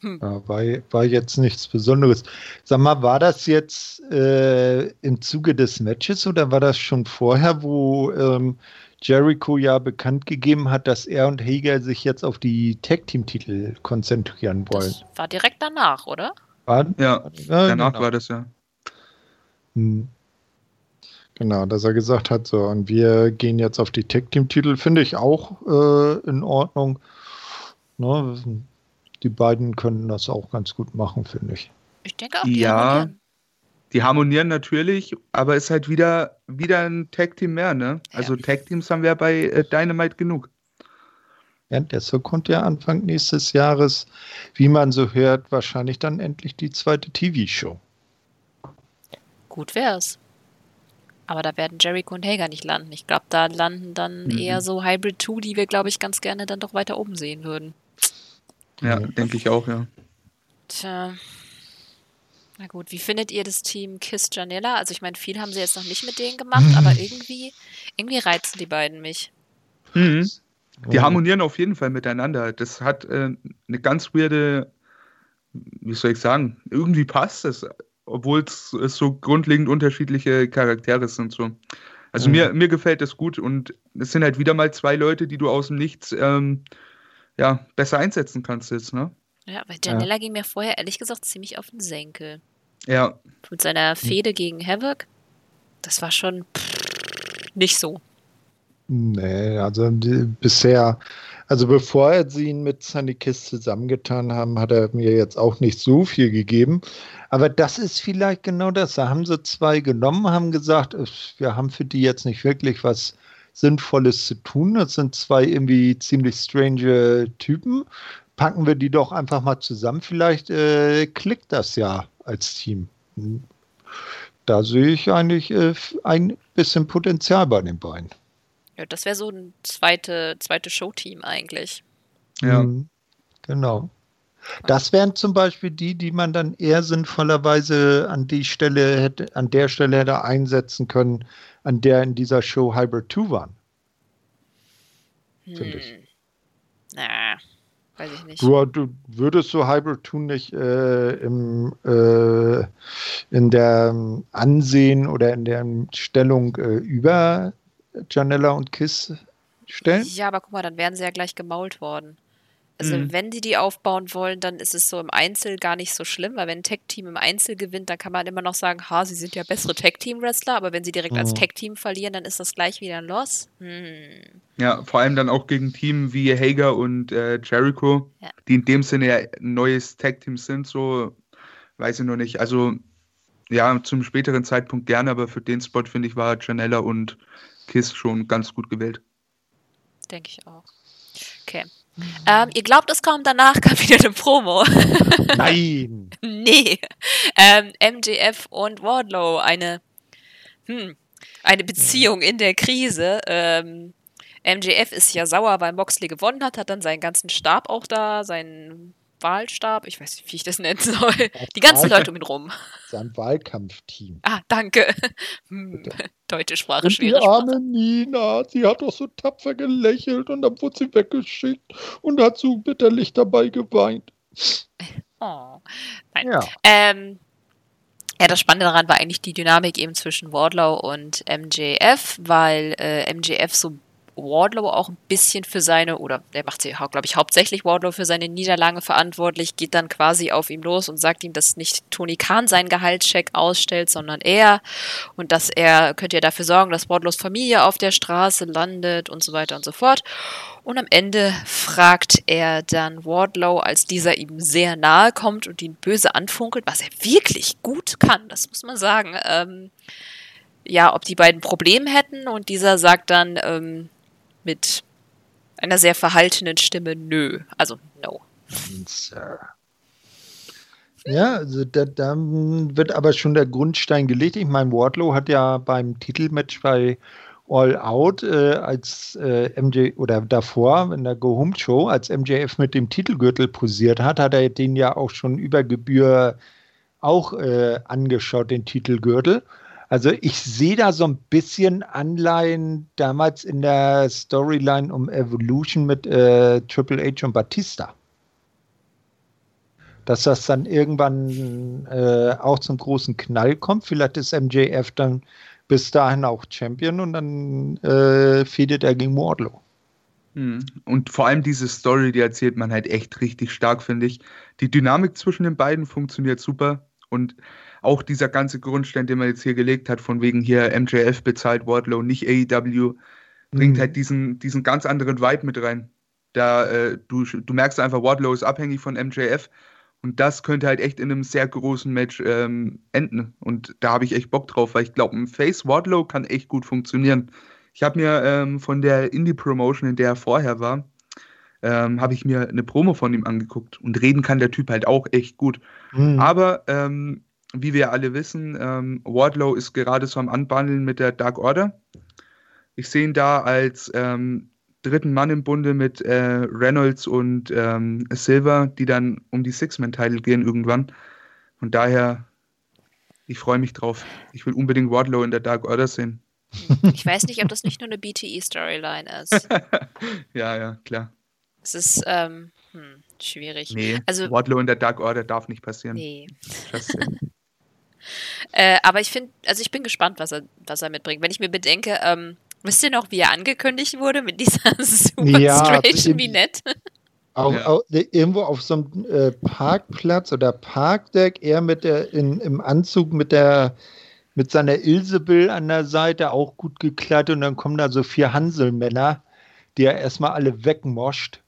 hm. ja, war, war, jetzt nichts Besonderes. Sag mal, war das jetzt äh, im Zuge des Matches oder war das schon vorher, wo ähm, Jericho ja bekannt gegeben hat, dass er und Hager sich jetzt auf die Tag-Team-Titel konzentrieren wollen? Das war direkt danach, oder? War, ja, danach genau. war das ja. Hm. Genau, dass er gesagt hat, so, und wir gehen jetzt auf die Tag-Team-Titel, finde ich auch äh, in Ordnung. Ne, die beiden können das auch ganz gut machen, finde ich. Ich denke auch, die ja, harmonieren. Die harmonieren natürlich, aber ist halt wieder, wieder ein Tag-Team mehr, ne? Ja. Also Tag-Teams haben wir bei äh, Dynamite genug. Ja, deshalb kommt ja Anfang nächstes Jahres, wie man so hört, wahrscheinlich dann endlich die zweite TV-Show. Gut wär's. Aber da werden Jericho und Hager nicht landen. Ich glaube, da landen dann mhm. eher so Hybrid 2, die wir, glaube ich, ganz gerne dann doch weiter oben sehen würden. Ja, mhm. denke ich auch, ja. Tja. Na gut, wie findet ihr das Team Kiss Janella? Also ich meine, viel haben sie jetzt noch nicht mit denen gemacht, mhm. aber irgendwie, irgendwie reizen die beiden mich. Mhm. Die oh. harmonieren auf jeden Fall miteinander. Das hat äh, eine ganz weirde, wie soll ich sagen, irgendwie passt es obwohl es so grundlegend unterschiedliche Charaktere sind. So. Also mhm. mir, mir gefällt das gut und es sind halt wieder mal zwei Leute, die du aus dem Nichts ähm, ja, besser einsetzen kannst jetzt, ne? Ja, weil Janella ja. ging mir vorher ehrlich gesagt ziemlich auf den Senkel. Ja. Mit seiner Fehde gegen Havoc, das war schon pff, nicht so. Nee, also die, bisher also bevor sie ihn mit Sunny Kiss zusammengetan haben, hat er mir jetzt auch nicht so viel gegeben. Aber das ist vielleicht genau das. Da haben sie zwei genommen, haben gesagt, wir haben für die jetzt nicht wirklich was Sinnvolles zu tun. Das sind zwei irgendwie ziemlich strange Typen. Packen wir die doch einfach mal zusammen. Vielleicht äh, klickt das ja als Team. Da sehe ich eigentlich äh, ein bisschen Potenzial bei den beiden. Ja, das wäre so ein zweite, zweite Showteam eigentlich. Ja. Mhm. Genau. Das wären zum Beispiel die, die man dann eher sinnvollerweise an die Stelle hätte, an der Stelle hätte einsetzen können, an der in dieser Show Hybrid 2 waren. Finde ich. Hm. Na, weiß ich nicht. Du, du würdest so Hybrid 2 nicht äh, im, äh, in der Ansehen oder in der Stellung äh, über Janella und Kiss stellen? Ja, aber guck mal, dann wären sie ja gleich gemault worden. Also mhm. wenn sie die aufbauen wollen, dann ist es so im Einzel gar nicht so schlimm, weil wenn ein Tech-Team im Einzel gewinnt, dann kann man immer noch sagen, ha, sie sind ja bessere Tech-Team-Wrestler, aber wenn sie direkt mhm. als Tech-Team verlieren, dann ist das gleich wieder ein Loss. Hm. Ja, vor allem dann auch gegen Teams wie Hager und äh, Jericho, ja. die in dem Sinne ja ein neues Tag-Team sind, so weiß ich noch nicht. Also ja, zum späteren Zeitpunkt gerne, aber für den Spot, finde ich, war Janella und Kiss schon ganz gut gewählt. Denke ich auch. Okay. Ähm, ihr glaubt es kaum, danach kam wieder eine Promo. Nein! nee. Ähm, MJF und Wardlow, eine, hm, eine Beziehung in der Krise. Ähm, MJF ist ja sauer, weil Moxley gewonnen hat, hat dann seinen ganzen Stab auch da, seinen Wahlstab, ich weiß nicht, wie ich das nennen soll. Die ganzen Leute um ihn rum. Sein Wahlkampfteam. Ah, danke. Hm, deutsche Sprache, und schwere die arme Nina, sie hat doch so tapfer gelächelt und dann wurde sie weggeschickt und hat so bitterlich dabei geweint. Oh, nein. Ja. Ähm, Ja, das Spannende daran war eigentlich die Dynamik eben zwischen Wardlow und MJF, weil äh, MJF so Wardlow auch ein bisschen für seine, oder der macht sie, glaube ich, hauptsächlich Wardlow für seine Niederlage verantwortlich, geht dann quasi auf ihm los und sagt ihm, dass nicht Tony Khan seinen Gehaltscheck ausstellt, sondern er und dass er könnte ja dafür sorgen, dass Wardlows Familie auf der Straße landet und so weiter und so fort. Und am Ende fragt er dann Wardlow, als dieser ihm sehr nahe kommt und ihn böse anfunkelt, was er wirklich gut kann, das muss man sagen. Ähm, ja, ob die beiden Probleme hätten und dieser sagt dann, ähm, mit einer sehr verhaltenen Stimme Nö. Also No. Sir. Ja, also da, da, wird aber schon der Grundstein gelegt. Ich meine, Wardlow hat ja beim Titelmatch bei All Out äh, als äh, MJ oder davor in der Go Home Show, als MJF mit dem Titelgürtel posiert hat, hat er den ja auch schon über Gebühr auch äh, angeschaut, den Titelgürtel. Also ich sehe da so ein bisschen Anleihen damals in der Storyline um Evolution mit äh, Triple H und Batista. Dass das dann irgendwann äh, auch zum großen Knall kommt. Vielleicht ist MJF dann bis dahin auch Champion und dann äh, fädet er gegen Wardlow. Hm. Und vor allem diese Story, die erzählt man halt echt richtig stark, finde ich. Die Dynamik zwischen den beiden funktioniert super und auch dieser ganze Grundstein, den man jetzt hier gelegt hat, von wegen hier MJF bezahlt Wardlow, nicht AEW, bringt mhm. halt diesen, diesen ganz anderen Vibe mit rein. Da, äh, du, du merkst einfach, Wardlow ist abhängig von MJF und das könnte halt echt in einem sehr großen Match ähm, enden. Und da habe ich echt Bock drauf, weil ich glaube, ein Face Wardlow kann echt gut funktionieren. Ich habe mir ähm, von der Indie-Promotion, in der er vorher war, ähm, habe ich mir eine Promo von ihm angeguckt. Und reden kann der Typ halt auch echt gut. Mhm. Aber ähm, wie wir alle wissen, ähm, Wardlow ist gerade so am Anbandeln mit der Dark Order. Ich sehe ihn da als ähm, dritten Mann im Bunde mit äh, Reynolds und ähm, Silver, die dann um die Six-Man-Title gehen irgendwann. Und daher, ich freue mich drauf. Ich will unbedingt Wardlow in der Dark Order sehen. Ich weiß nicht, ob das nicht nur eine BTE-Storyline ist. ja, ja, klar. Es ist, ähm, hm, schwierig. Nee, also, Wardlow in der Dark Order darf nicht passieren. Nee. Äh, aber ich finde, also ich bin gespannt, was er, was er mitbringt. Wenn ich mir bedenke, ähm, wisst ihr noch, wie er angekündigt wurde mit dieser Super ja, Strange Minette? Auch, ja. auch, irgendwo auf so einem äh, Parkplatz oder Parkdeck, er mit der, in, im Anzug mit der mit seiner Ilsebill an der Seite auch gut gekleidet und dann kommen da so vier Hanselmänner, die er erstmal alle wegmoscht.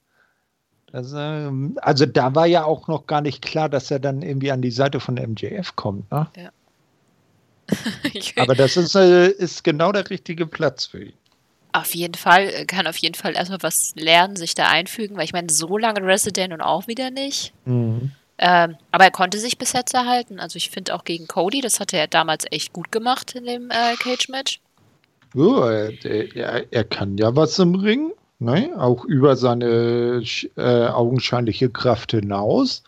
Ähm, also da war ja auch noch gar nicht klar, dass er dann irgendwie an die Seite von MJF kommt. Ne? Ja. Aber das ist, äh, ist genau der richtige Platz für ihn. Auf jeden Fall, äh, kann auf jeden Fall erstmal was lernen, sich da einfügen, weil ich meine, so lange Resident und auch wieder nicht. Mhm. Ähm, aber er konnte sich bis jetzt erhalten. Also ich finde auch gegen Cody, das hatte er damals echt gut gemacht in dem äh, Cage-Match. Oh, er, er, er, kann ja was im Ring ne? auch über seine äh, augenscheinliche Kraft hinaus.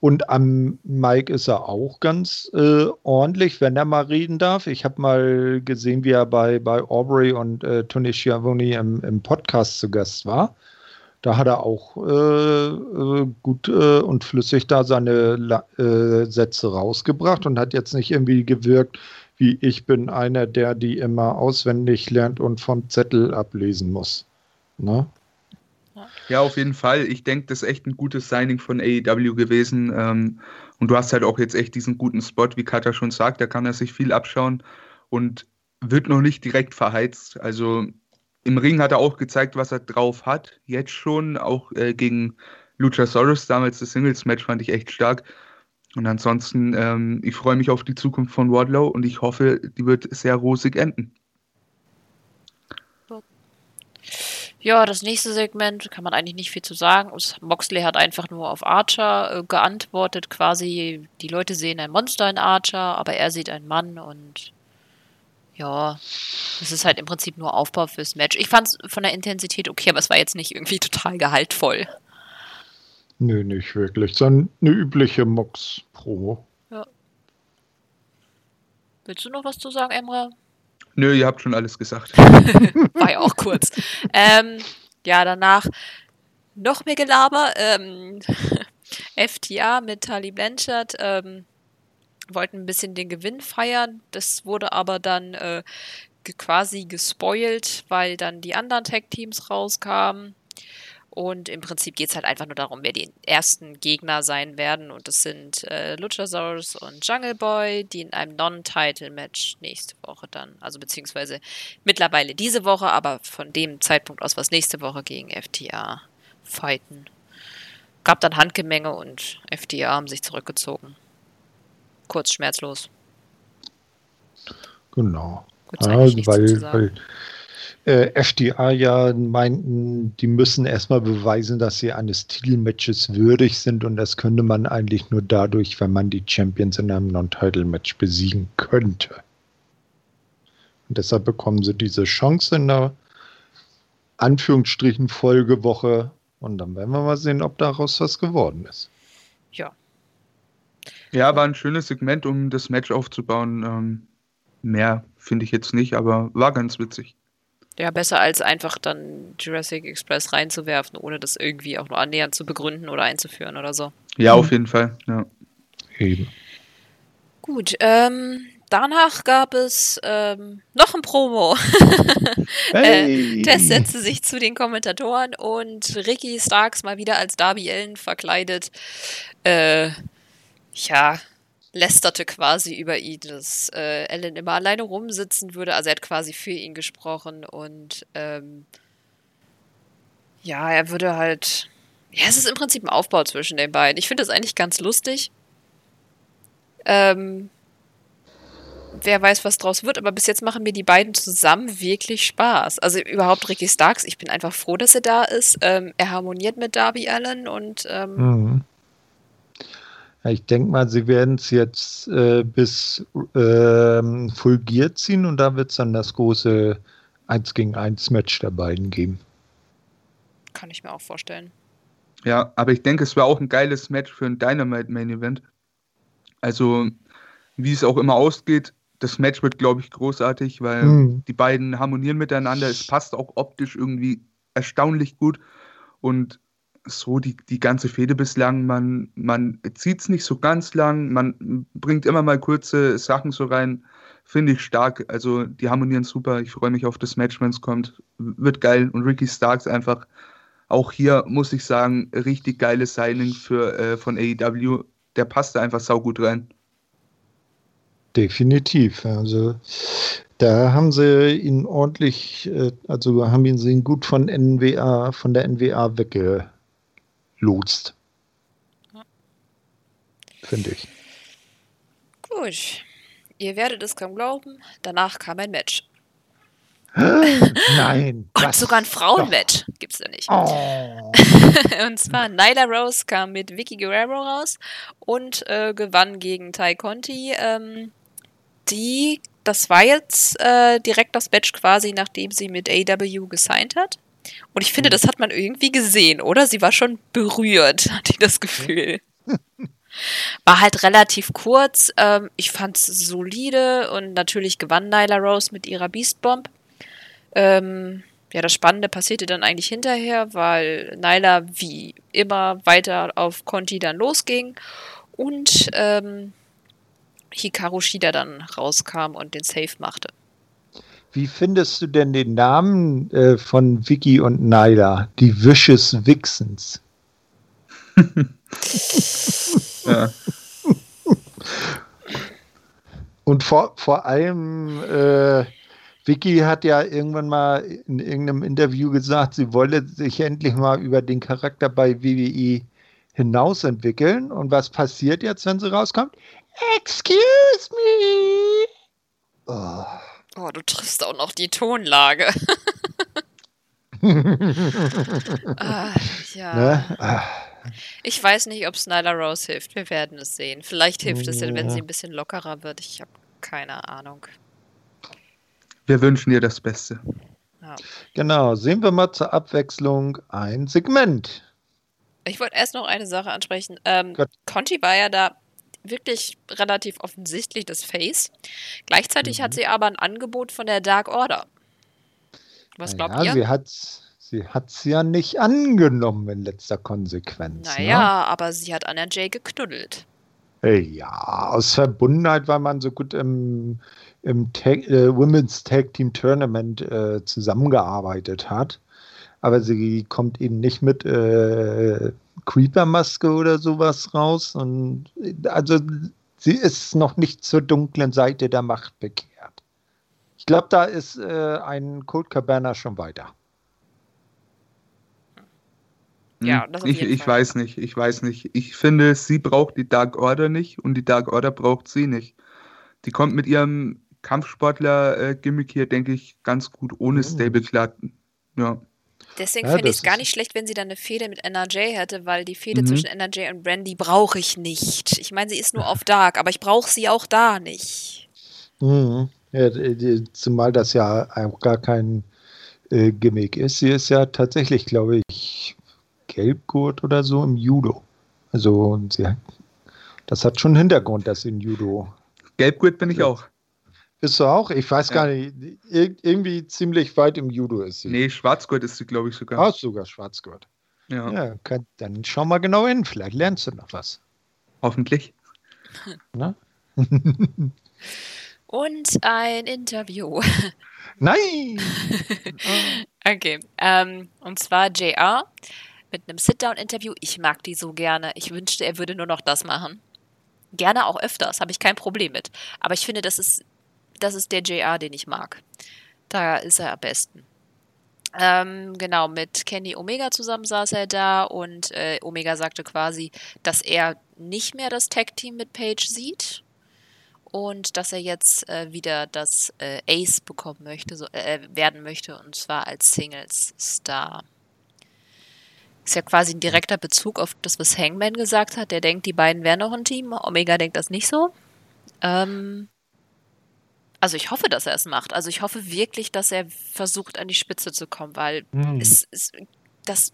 Und am Mike ist er auch ganz äh, ordentlich, wenn er mal reden darf. Ich habe mal gesehen, wie er bei, bei Aubrey und äh, Tony Schiavone im, im Podcast zu Gast war. Da hat er auch äh, äh gut äh, und flüssig da seine äh, Sätze rausgebracht und hat jetzt nicht irgendwie gewirkt, wie ich bin einer, der die immer auswendig lernt und vom Zettel ablesen muss. Ne? Ja, auf jeden Fall. Ich denke, das ist echt ein gutes Signing von AEW gewesen. Ähm, und du hast halt auch jetzt echt diesen guten Spot, wie Kata schon sagt, da kann er sich viel abschauen und wird noch nicht direkt verheizt. Also im Ring hat er auch gezeigt, was er drauf hat. Jetzt schon, auch äh, gegen Luchasaurus, damals das Singles-Match fand ich echt stark. Und ansonsten, ähm, ich freue mich auf die Zukunft von Wardlow und ich hoffe, die wird sehr rosig enden. Ja, das nächste Segment kann man eigentlich nicht viel zu sagen. Moxley hat einfach nur auf Archer äh, geantwortet, quasi, die Leute sehen ein Monster in Archer, aber er sieht einen Mann und ja, es ist halt im Prinzip nur Aufbau fürs Match. Ich fand es von der Intensität okay, aber es war jetzt nicht irgendwie total gehaltvoll. Nö, nicht wirklich, sondern eine übliche Mox-Promo. Ja. Willst du noch was zu sagen, Emra? Nö, ihr habt schon alles gesagt. War ja auch kurz. ähm, ja, danach noch mehr Gelaber. Ähm, FTA mit Tali Blanchard. Ähm, wollten ein bisschen den Gewinn feiern. Das wurde aber dann äh, quasi gespoilt, weil dann die anderen Tag-Teams rauskamen. Und im Prinzip geht es halt einfach nur darum, wer die ersten Gegner sein werden. Und das sind äh, Luchasaurus und Jungle Boy, die in einem Non-Title-Match nächste Woche dann, also beziehungsweise mittlerweile diese Woche, aber von dem Zeitpunkt aus, was nächste Woche gegen FTA fighten. Gab dann Handgemenge und FTA haben sich zurückgezogen. Kurz schmerzlos. Genau. Ja, weil, weil äh, FDA ja meinten, die müssen erstmal beweisen, dass sie eines Titelmatches würdig sind und das könnte man eigentlich nur dadurch, wenn man die Champions in einem Non-Title-Match besiegen könnte. Und deshalb bekommen sie diese Chance in der Anführungsstrichen Folgewoche und dann werden wir mal sehen, ob daraus was geworden ist. Ja. Ja, war ein schönes Segment, um das Match aufzubauen. Ähm, mehr finde ich jetzt nicht, aber war ganz witzig. Ja, besser als einfach dann Jurassic Express reinzuwerfen, ohne das irgendwie auch nur annähernd zu begründen oder einzuführen oder so. Ja, auf jeden Fall. Ja. Eben. Gut, ähm, danach gab es ähm, noch ein Promo. Hey. äh, Tess setzte sich zu den Kommentatoren und Ricky Starks mal wieder als Darby Allen verkleidet. Äh, ja, lästerte quasi über ihn, dass äh, Ellen immer alleine rumsitzen würde. Also er hat quasi für ihn gesprochen und ähm, ja, er würde halt. Ja, es ist im Prinzip ein Aufbau zwischen den beiden. Ich finde das eigentlich ganz lustig. Ähm, wer weiß, was draus wird, aber bis jetzt machen mir die beiden zusammen wirklich Spaß. Also überhaupt Ricky Starks, ich bin einfach froh, dass er da ist. Ähm, er harmoniert mit Darby Allen und ähm, mhm. Ich denke mal, sie werden es jetzt äh, bis ähm, Full Gear ziehen und da wird es dann das große 1 gegen 1 Match der beiden geben. Kann ich mir auch vorstellen. Ja, aber ich denke, es wäre auch ein geiles Match für ein Dynamite Main Event. Also, wie es auch immer ausgeht, das Match wird, glaube ich, großartig, weil mhm. die beiden harmonieren miteinander. Es passt auch optisch irgendwie erstaunlich gut. Und so die, die ganze Fehde bislang. Man, man zieht es nicht so ganz lang, man bringt immer mal kurze Sachen so rein. Finde ich stark. Also die harmonieren super. Ich freue mich auf das Match, wenn es kommt. Wird geil. Und Ricky Starks einfach auch hier, muss ich sagen, richtig geiles Signing für, äh, von AEW. Der passt da einfach saugut rein. Definitiv. Also da haben sie ihn ordentlich, äh, also haben ihn sie gut von NWA, von der NWA wegge Ja. Finde ich. Gut. Ihr werdet es kaum glauben, danach kam ein Match. Nein. Und sogar ein Frauenmatch gibt es da nicht. Oh. und zwar Nyla Rose kam mit Vicky Guerrero raus und äh, gewann gegen Ty Conti. Ähm, die, das war jetzt äh, direkt das Match quasi, nachdem sie mit AW gesigned hat. Und ich finde, hm. das hat man irgendwie gesehen, oder? Sie war schon berührt, hatte ich das Gefühl. War halt relativ kurz. Ähm, ich fand es solide und natürlich gewann Nyla Rose mit ihrer Beast Bomb. Ähm, ja, das Spannende passierte dann eigentlich hinterher, weil Nyla wie immer weiter auf Conti dann losging und ähm, Hikaru Shida dann rauskam und den Safe machte. Wie findest du denn den Namen äh, von Vicky und Nyla? Die Vicious Vixens. ja. Und vor, vor allem, äh, Vicky hat ja irgendwann mal in irgendeinem Interview gesagt, sie wolle sich endlich mal über den Charakter bei WWE hinaus entwickeln. Und was passiert jetzt, wenn sie rauskommt? Excuse me! Oh. Oh, du triffst auch noch die Tonlage. ah, ja. Ne? Ah. Ich weiß nicht, ob Snyder Rose hilft. Wir werden es sehen. Vielleicht hilft es ja, wenn sie ein bisschen lockerer wird. Ich habe keine Ahnung. Wir wünschen ihr das Beste. Ja. Genau, sehen wir mal zur Abwechslung ein Segment. Ich wollte erst noch eine Sache ansprechen. Ähm, Conti war ja da wirklich relativ offensichtlich das Face. Gleichzeitig mhm. hat sie aber ein Angebot von der Dark Order. Was glaubt ihr? Sie hat sie hat's ja nicht angenommen in letzter Konsequenz. Naja, ne? aber sie hat Anna Jay geknuddelt. Ja, aus Verbundenheit, weil man so gut im, im Tag, äh, Women's Tag Team Tournament äh, zusammengearbeitet hat. Aber sie kommt eben nicht mit äh, Creeper-Maske oder sowas raus. Und also sie ist noch nicht zur dunklen Seite der Macht bekehrt. Ich glaube, da ist äh, ein Cold Cabana schon weiter. Ja, hm, das ich, ich weiß nicht, ich weiß nicht. Ich finde, sie braucht die Dark Order nicht und die Dark Order braucht sie nicht. Die kommt mit ihrem Kampfsportler-Gimmick hier, denke ich, ganz gut ohne oh. Stable klar. Ja. Deswegen ja, finde ich es gar nicht schlecht, wenn sie dann eine Fehde mit NRJ hätte, weil die Fehde mhm. zwischen NRJ und Brandy brauche ich nicht. Ich meine, sie ist nur auf Dark, aber ich brauche sie auch da nicht. Mhm. Ja, zumal das ja auch gar kein äh, Gimmick ist. Sie ist ja tatsächlich, glaube ich, Gelbgurt oder so im Judo. Also sie, das hat schon Hintergrund, dass sie in Judo. Gelbgurt bin ich auch. Bist du auch? Ich weiß ja. gar nicht. irgendwie ziemlich weit im Judo ist sie. Nee, Schwarzgurt ist sie, glaube ich, sogar. Ah, sogar Schwarzgurt. Ja. ja kann, dann schau mal genau hin. Vielleicht lernst du noch was. Hoffentlich. Na? Und ein Interview. Nein! okay. Ähm, und zwar JR mit einem Sit-Down-Interview. Ich mag die so gerne. Ich wünschte, er würde nur noch das machen. Gerne auch öfters, habe ich kein Problem mit. Aber ich finde, das ist das ist der JR, den ich mag. Da ist er am besten. Ähm, genau, mit Kenny Omega zusammen saß er da und äh, Omega sagte quasi, dass er nicht mehr das Tag-Team mit Paige sieht und dass er jetzt äh, wieder das äh, Ace bekommen möchte, so, äh, werden möchte und zwar als Singles-Star. Ist ja quasi ein direkter Bezug auf das, was Hangman gesagt hat. Der denkt, die beiden wären noch ein Team. Omega denkt das nicht so. Ähm, also ich hoffe, dass er es macht. Also ich hoffe wirklich, dass er versucht, an die Spitze zu kommen, weil hm. es, es, das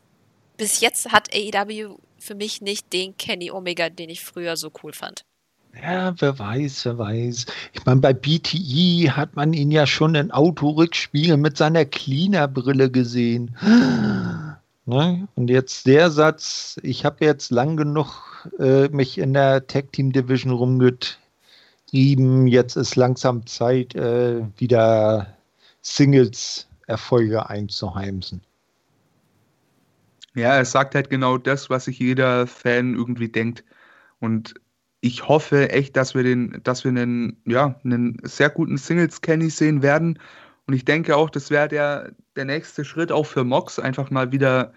bis jetzt hat AEW für mich nicht den Kenny Omega, den ich früher so cool fand. Ja, wer weiß, wer weiß. Ich meine, bei BTE hat man ihn ja schon in Autorückspiel mit seiner Cleaner-Brille gesehen. Ne? Und jetzt der Satz, ich habe jetzt lang genug äh, mich in der Tag Team Division rumget geschrieben, jetzt ist langsam Zeit, äh, wieder Singles-Erfolge einzuheimsen. Ja, er sagt halt genau das, was sich jeder Fan irgendwie denkt. Und ich hoffe echt, dass wir den, dass wir einen, ja, einen sehr guten Singles-Kenny sehen werden. Und ich denke auch, das wäre der, der nächste Schritt auch für Mox, einfach mal wieder,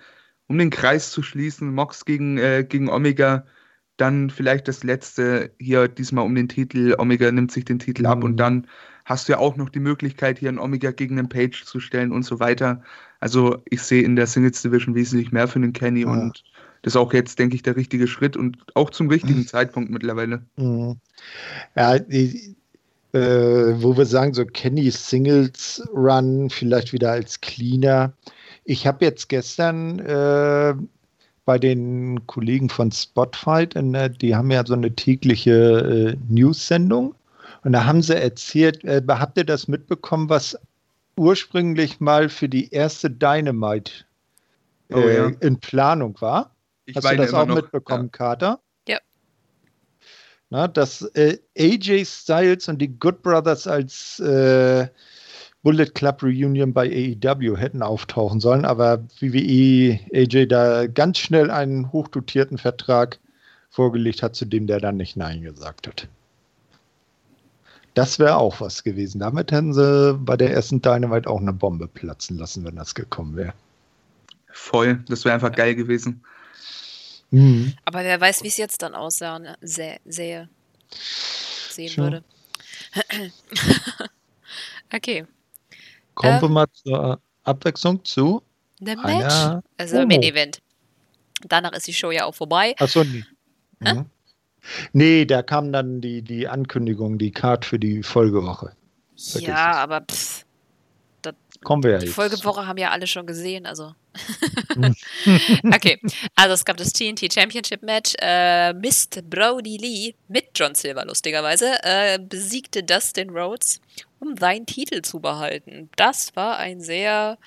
um den Kreis zu schließen, Mox gegen, äh, gegen Omega dann vielleicht das letzte hier diesmal um den Titel. Omega nimmt sich den Titel ab und mhm. dann hast du ja auch noch die Möglichkeit, hier einen Omega gegen einen Page zu stellen und so weiter. Also ich sehe in der Singles Division wesentlich mehr für den Kenny ja. und das ist auch jetzt, denke ich, der richtige Schritt und auch zum richtigen mhm. Zeitpunkt mittlerweile. Mhm. Ja, die, äh, wo wir sagen, so Kenny Singles Run, vielleicht wieder als Cleaner. Ich habe jetzt gestern äh, bei den Kollegen von Spotfight, der, die haben ja so eine tägliche äh, News-Sendung. Und da haben sie erzählt, äh, habt ihr das mitbekommen, was ursprünglich mal für die erste Dynamite äh, oh, ja. in Planung war? Ich Hast du das auch noch. mitbekommen, ja. Carter? Ja. Na, dass äh, AJ Styles und die Good Brothers als äh, Bullet Club Reunion bei AEW hätten auftauchen sollen, aber WWE AJ da ganz schnell einen hochdotierten Vertrag vorgelegt hat, zu dem der dann nicht Nein gesagt hat. Das wäre auch was gewesen. Damit hätten sie bei der ersten Dynamite auch eine Bombe platzen lassen, wenn das gekommen wäre. Voll, das wäre einfach geil gewesen. Mhm. Aber wer weiß, wie es jetzt dann aussah, ne? Sähe, sehen Schön. würde. okay. Kommen wir ähm, mal zur Abwechslung zu dem Match. Also oh. Main Event. Danach ist die Show ja auch vorbei. Achso, nee. Mhm. Nee, da kam dann die, die Ankündigung, die Card für die Folgewoche. Vergiss ja, es. aber pff, das, Kommen wir ja Die jetzt. Folgewoche haben ja alle schon gesehen, also. okay, also es gab das TNT Championship Match. Äh, Mist Brody Lee mit John Silver, lustigerweise, äh, besiegte Dustin Rhodes um seinen Titel zu behalten. Das war ein sehr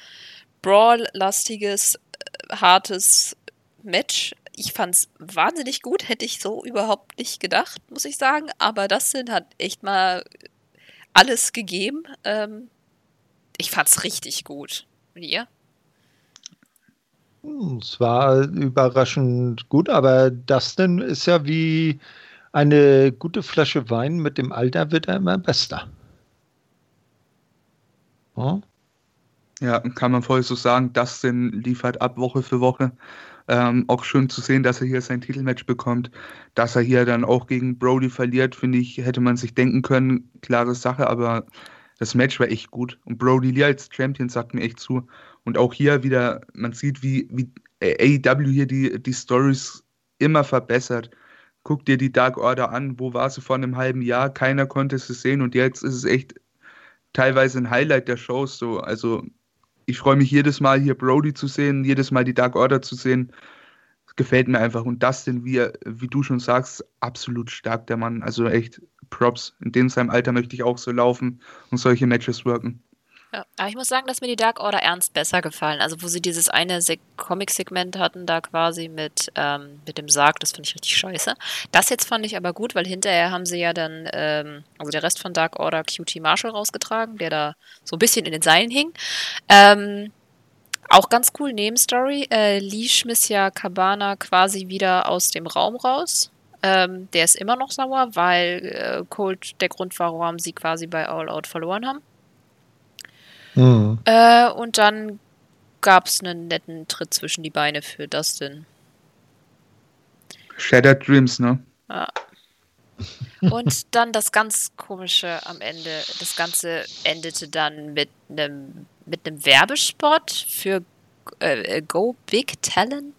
brawl-lastiges, äh, hartes Match. ich fand's wahnsinnig gut, hätte ich so überhaupt nicht gedacht, muss ich sagen. Aber Dustin hat echt mal alles gegeben. Ähm, ich fand's richtig gut. Und ihr? Hm, es war überraschend gut, aber Dustin ist ja wie eine gute Flasche Wein. Mit dem Alter wird er immer besser. Ja, ja kann man voll so sagen. Dustin liefert ab Woche für Woche. Ähm, auch schön zu sehen, dass er hier sein Titelmatch bekommt. Dass er hier dann auch gegen Brody verliert, finde ich, hätte man sich denken können. Klare Sache, aber das Match war echt gut. Und Brody Lee als Champion sagt mir echt zu. Und auch hier wieder, man sieht, wie, wie AEW hier die, die Stories immer verbessert. Guck dir die Dark Order an, wo war sie vor einem halben Jahr? Keiner konnte sie sehen und jetzt ist es echt teilweise ein Highlight der Shows. So. Also ich freue mich jedes Mal hier Brody zu sehen, jedes Mal die Dark Order zu sehen. Das gefällt mir einfach. Und das denn, wie, wie du schon sagst, absolut stark der Mann. Also echt Props. In dem seinem Alter möchte ich auch so laufen und solche Matches worken. Ja, aber ich muss sagen, dass mir die Dark Order ernst besser gefallen. Also, wo sie dieses eine Se Comic-Segment hatten, da quasi mit, ähm, mit dem Sarg, das finde ich richtig scheiße. Das jetzt fand ich aber gut, weil hinterher haben sie ja dann, ähm, also der Rest von Dark Order QT Marshall rausgetragen, der da so ein bisschen in den Seilen hing. Ähm, auch ganz cool, Nebenstory. Äh, Lee schmiss ja Cabana quasi wieder aus dem Raum raus. Ähm, der ist immer noch sauer, weil äh, Cold der Grund war, warum sie quasi bei All Out verloren haben. Mhm. Äh, und dann gab es einen netten Tritt zwischen die Beine für Dustin. Shattered Dreams, ne? Ja. Und dann das ganz komische am Ende. Das Ganze endete dann mit einem mit einem Werbespot für äh, Go Big Talent,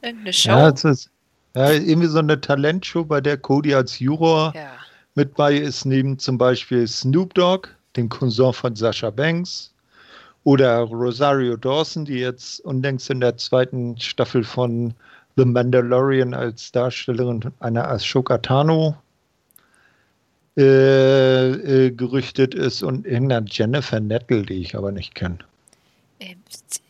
irgendeine Show. Ja, es ist ja, irgendwie so eine Talentshow, bei der Cody als Juror ja. mit bei ist, neben zum Beispiel Snoop Dogg, dem Cousin von Sascha Banks, oder Rosario Dawson, die jetzt unlängst in der zweiten Staffel von The Mandalorian als Darstellerin einer Ashoka Tano äh, äh, gerüchtet ist und irgendeiner Jennifer Nettle, die ich aber nicht kenne. Ähm,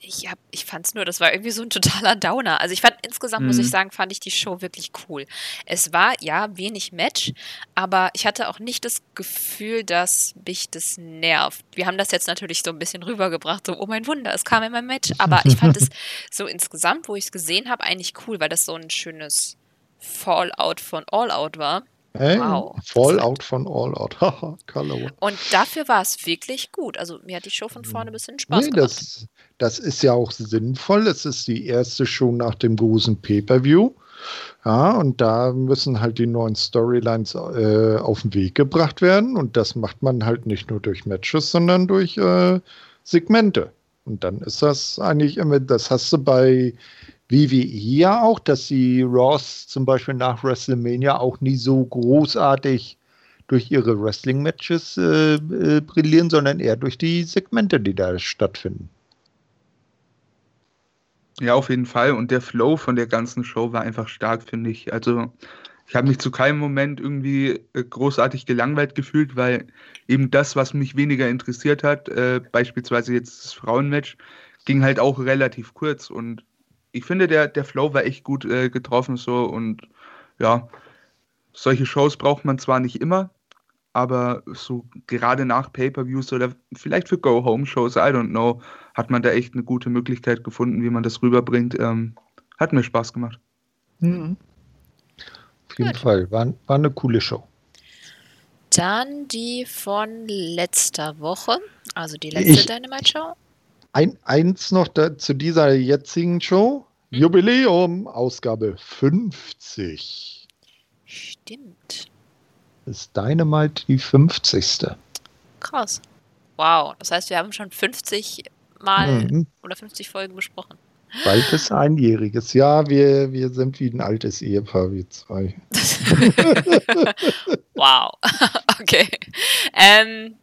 ich, hab, ich fand es nur, das war irgendwie so ein totaler Downer. Also ich fand insgesamt, mhm. muss ich mhm. sagen, fand ich die Show wirklich cool. Es war ja wenig Match, aber ich hatte auch nicht das Gefühl, dass mich das nervt. Wir haben das jetzt natürlich so ein bisschen rübergebracht, so, oh mein Wunder, es kam immer Match. Aber ich fand es so insgesamt, wo ich es gesehen habe, eigentlich cool, weil das so ein schönes Fallout von All Out war. Hey, wow. Fallout von All Out. Und dafür war es wirklich gut. Also mir hat die Show von vorne bis hin Spaß nee, gemacht. Das, das ist ja auch sinnvoll. Es ist die erste Show nach dem großen Pay-Per-View. Ja, und da müssen halt die neuen Storylines äh, auf den Weg gebracht werden. Und das macht man halt nicht nur durch Matches, sondern durch äh, Segmente. Und dann ist das eigentlich immer, das hast du bei WWE ja auch, dass die Ross zum Beispiel nach WrestleMania auch nie so großartig durch ihre Wrestling-Matches äh, äh, brillieren, sondern eher durch die Segmente, die da stattfinden. Ja, auf jeden Fall. Und der Flow von der ganzen Show war einfach stark, finde ich. Also ich habe mich zu keinem Moment irgendwie äh, großartig gelangweilt gefühlt, weil eben das, was mich weniger interessiert hat, äh, beispielsweise jetzt das Frauenmatch, ging halt auch relativ kurz und ich finde, der, der Flow war echt gut äh, getroffen so und ja, solche Shows braucht man zwar nicht immer, aber so gerade nach Pay-per-Views oder vielleicht für Go-Home-Shows, I don't know, hat man da echt eine gute Möglichkeit gefunden, wie man das rüberbringt. Ähm, hat mir Spaß gemacht. Mhm. Auf jeden Gut. Fall, war, war eine coole Show. Dann die von letzter Woche, also die letzte Dynamite-Show. Ein, eins noch da, zu dieser jetzigen Show. Hm? Jubiläum, Ausgabe 50. Stimmt. Ist Dynamite die 50. Krass. Wow, das heißt, wir haben schon 50 Mal mhm. oder 50 Folgen besprochen. Bald ist einjähriges. Ja, wir, wir sind wie ein altes Ehepaar, wir zwei. wow. okay. Ähm,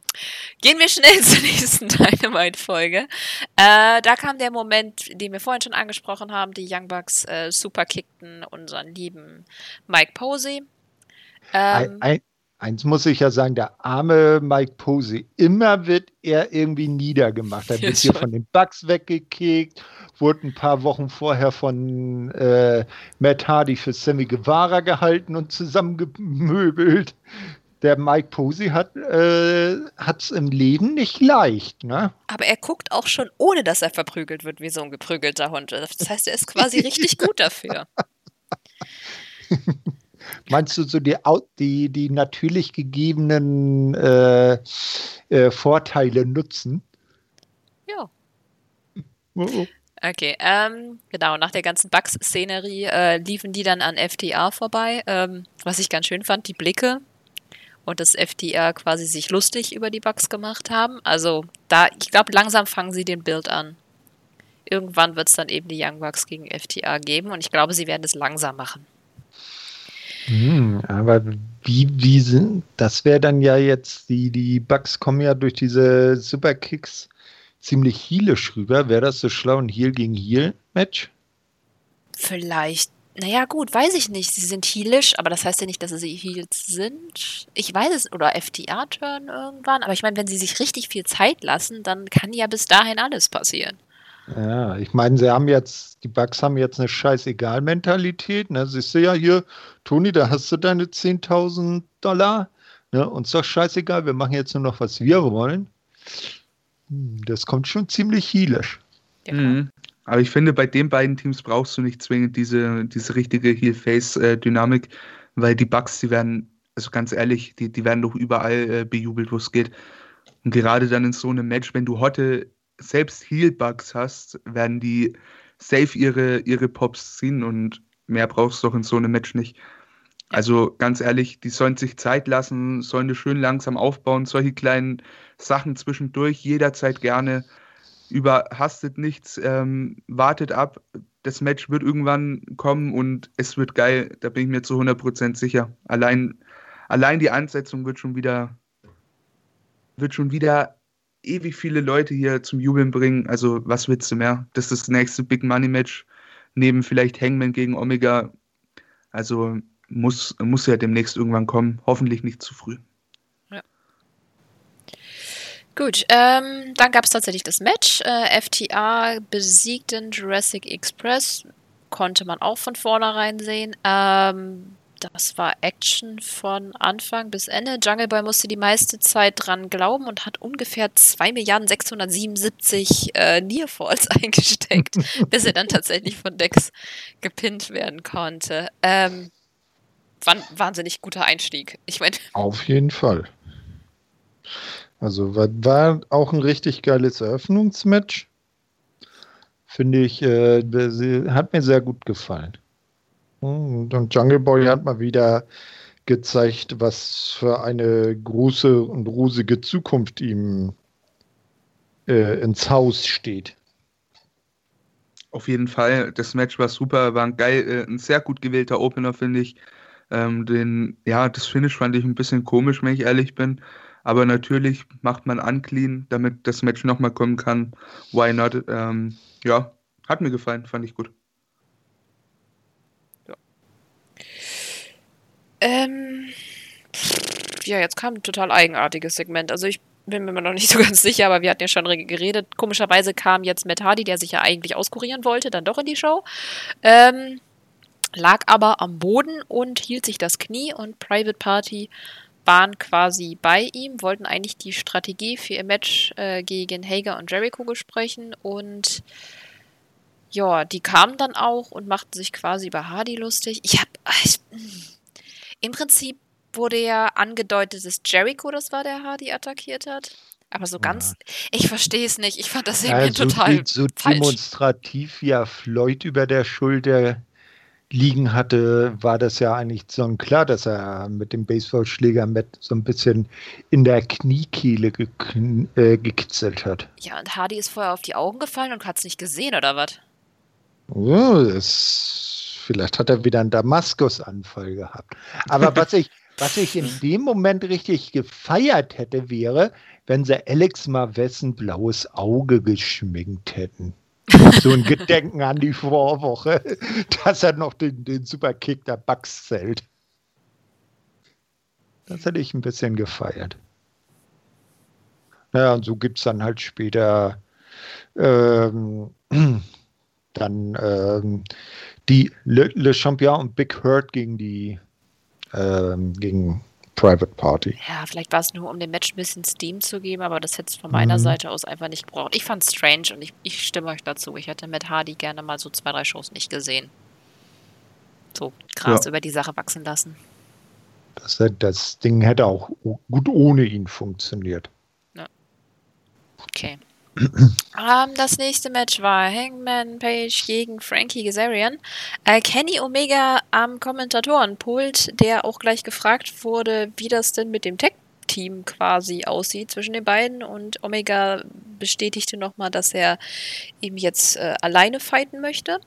Gehen wir schnell zur nächsten Dynamite-Folge. Äh, da kam der Moment, den wir vorhin schon angesprochen haben. Die Young Bucks äh, superkickten unseren lieben Mike Posey. Ähm, ein, ein, eins muss ich ja sagen, der arme Mike Posey, immer wird er irgendwie niedergemacht. Er wird hier von den Bugs weggekickt, wurde ein paar Wochen vorher von äh, Matt Hardy für Sammy Guevara gehalten und zusammengemöbelt. Der Mike Posey hat es äh, im Leben nicht leicht, ne? Aber er guckt auch schon, ohne dass er verprügelt wird, wie so ein geprügelter Hund. Das heißt, er ist quasi richtig gut dafür. Meinst du so die, die, die natürlich gegebenen äh, äh, Vorteile nutzen? Ja. Oh, oh. Okay, ähm, genau, nach der ganzen Bugs-Szenerie äh, liefen die dann an FTA vorbei, ähm, was ich ganz schön fand, die Blicke und das FTA quasi sich lustig über die Bugs gemacht haben. Also da, ich glaube, langsam fangen sie den Bild an. Irgendwann wird es dann eben die Young Bucks gegen FTA geben und ich glaube, sie werden es langsam machen. Hm, aber wie, wie sind, das wäre dann ja jetzt, die, die Bugs kommen ja durch diese Superkicks ziemlich heelisch rüber. Wäre das so schlau ein Heal gegen Heal-Match? Vielleicht. Naja, gut, weiß ich nicht. Sie sind heelisch, aber das heißt ja nicht, dass sie Heels sind. Ich weiß es, oder FTA-Turn irgendwann. Aber ich meine, wenn sie sich richtig viel Zeit lassen, dann kann ja bis dahin alles passieren. Ja, ich meine, sie haben jetzt, die Bugs haben jetzt eine Scheißegal-Mentalität. Ne? Siehst du ja hier, Toni, da hast du deine 10.000 Dollar. Ne? Uns doch scheißegal, wir machen jetzt nur noch, was wir wollen. Hm, das kommt schon ziemlich heelisch. Ja, mhm. Aber ich finde, bei den beiden Teams brauchst du nicht zwingend diese, diese richtige Heel-Face-Dynamik, weil die Bugs, die werden, also ganz ehrlich, die, die werden doch überall äh, bejubelt, wo es geht. Und gerade dann in so einem Match, wenn du heute selbst Heal-Bugs hast, werden die safe ihre, ihre Pops ziehen und mehr brauchst du doch in so einem Match nicht. Also ganz ehrlich, die sollen sich Zeit lassen, sollen das schön langsam aufbauen, solche kleinen Sachen zwischendurch, jederzeit gerne. Überhastet nichts, ähm, wartet ab. Das Match wird irgendwann kommen und es wird geil, da bin ich mir zu 100% sicher. Allein, allein die Ansetzung wird schon wieder, wird schon wieder ewig viele Leute hier zum Jubeln bringen. Also, was willst du mehr? Das ist das nächste Big Money Match. Neben vielleicht Hangman gegen Omega. Also, muss, muss ja demnächst irgendwann kommen. Hoffentlich nicht zu früh. Gut, ähm, dann gab es tatsächlich das Match. Äh, FTA besiegten Jurassic Express. Konnte man auch von vornherein sehen. Ähm, das war Action von Anfang bis Ende. Jungle Boy musste die meiste Zeit dran glauben und hat ungefähr 2 Milliarden 677 äh, Nearfalls eingesteckt, bis er dann tatsächlich von Dex gepinnt werden konnte. Ähm, wahnsinnig guter Einstieg. Ich meine. Auf jeden Fall. Also war, war auch ein richtig geiles Eröffnungsmatch. Finde ich, äh, hat mir sehr gut gefallen. Und Jungle Boy hat mal wieder gezeigt, was für eine große und rosige Zukunft ihm äh, ins Haus steht. Auf jeden Fall, das Match war super, war ein geil, äh, ein sehr gut gewählter Opener, finde ich. Ähm, den, ja, das Finish fand ich ein bisschen komisch, wenn ich ehrlich bin. Aber natürlich macht man unclean, damit das Match nochmal kommen kann. Why not? Ähm, ja, hat mir gefallen, fand ich gut. Ähm, ja, jetzt kam ein total eigenartiges Segment. Also ich bin mir noch nicht so ganz sicher, aber wir hatten ja schon geredet. Komischerweise kam jetzt Matt Hardy, der sich ja eigentlich auskurieren wollte, dann doch in die Show. Ähm, lag aber am Boden und hielt sich das Knie und Private Party waren quasi bei ihm, wollten eigentlich die Strategie für ihr Match äh, gegen Hager und Jericho besprechen und ja, die kamen dann auch und machten sich quasi über Hardy lustig. Ich hab. Ich, im Prinzip wurde ja angedeutet, dass Jericho das war, der Hardy attackiert hat. Aber so ganz, ja. ich verstehe es nicht. Ich fand das irgendwie ja, so, total so falsch. demonstrativ ja Floyd über der Schulter liegen hatte, war das ja eigentlich so klar, dass er mit dem Baseballschläger mit so ein bisschen in der Kniekehle ge äh, gekitzelt hat. Ja, und Hardy ist vorher auf die Augen gefallen und hat es nicht gesehen, oder was? Oh, das Vielleicht hat er wieder einen Damaskus-Anfall gehabt. Aber was ich, was ich in dem Moment richtig gefeiert hätte, wäre, wenn sie Alex mal wessen blaues Auge geschminkt hätten. So ein Gedenken an die Vorwoche, dass er noch den, den Superkick der Bugs zählt. Das hätte ich ein bisschen gefeiert. Naja, und so gibt es dann halt später ähm, dann ähm, die Le, Le, Champion und Big Hurt gegen die ähm, gegen Private Party. Ja, vielleicht war es nur, um dem Match ein bisschen Steam zu geben, aber das hätte es von meiner mhm. Seite aus einfach nicht gebraucht. Ich fand es strange und ich, ich stimme euch dazu. Ich hätte mit Hardy gerne mal so zwei, drei Shows nicht gesehen. So krass ja. über die Sache wachsen lassen. Das, das Ding hätte auch gut ohne ihn funktioniert. Ja. Okay. Um, das nächste Match war Hangman Page gegen Frankie Kazarian. Äh, Kenny Omega am Kommentatorenpult, der auch gleich gefragt wurde, wie das denn mit dem Tech-Team quasi aussieht zwischen den beiden. Und Omega bestätigte nochmal, dass er eben jetzt äh, alleine fighten möchte.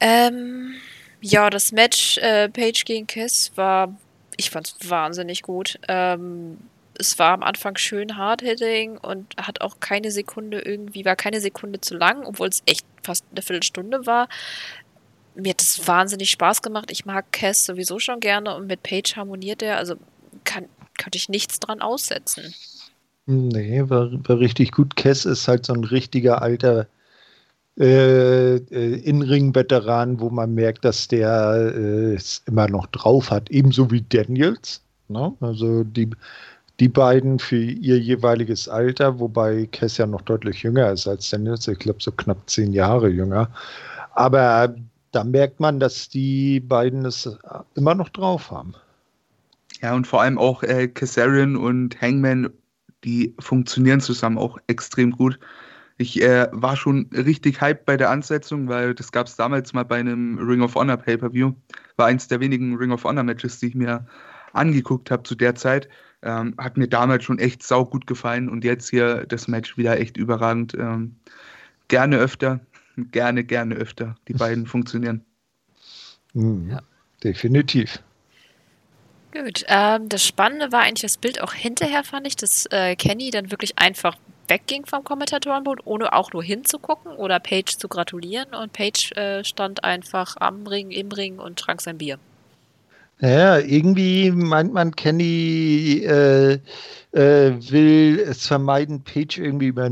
Ähm, ja, das Match äh, Page gegen Kiss war, ich fand es wahnsinnig gut. Ähm, es war am Anfang schön hard-hitting und hat auch keine Sekunde irgendwie, war keine Sekunde zu lang, obwohl es echt fast eine Viertelstunde war. Mir hat es wahnsinnig Spaß gemacht. Ich mag Cass sowieso schon gerne und mit Paige harmoniert er. Also kann, könnte ich nichts dran aussetzen. Nee, war, war richtig gut. Cass ist halt so ein richtiger alter äh, äh, In-Ring-Veteran, wo man merkt, dass der äh, es immer noch drauf hat. Ebenso wie Daniels. Ne? Also die die beiden für ihr jeweiliges Alter, wobei Cass ja noch deutlich jünger ist als Daniels, ich glaube so knapp zehn Jahre jünger. Aber da merkt man, dass die beiden es immer noch drauf haben. Ja, und vor allem auch äh, Kazarian und Hangman, die funktionieren zusammen auch extrem gut. Ich äh, war schon richtig hyped bei der Ansetzung, weil das gab es damals mal bei einem Ring of Honor Pay-Per-View. War eins der wenigen Ring of Honor Matches, die ich mir angeguckt habe zu der Zeit. Ähm, hat mir damals schon echt sau gut gefallen und jetzt hier das Match wieder echt überragend. Ähm, gerne öfter, gerne, gerne öfter. Die beiden funktionieren. Mhm, ja. Definitiv. Gut, ähm, das Spannende war eigentlich das Bild auch hinterher, fand ich, dass äh, Kenny dann wirklich einfach wegging vom Kommentatorenboot, ohne auch nur hinzugucken oder Paige zu gratulieren. Und Paige äh, stand einfach am Ring, im Ring und trank sein Bier. Ja, irgendwie meint man, Kenny äh, äh, will es vermeiden, Page irgendwie über,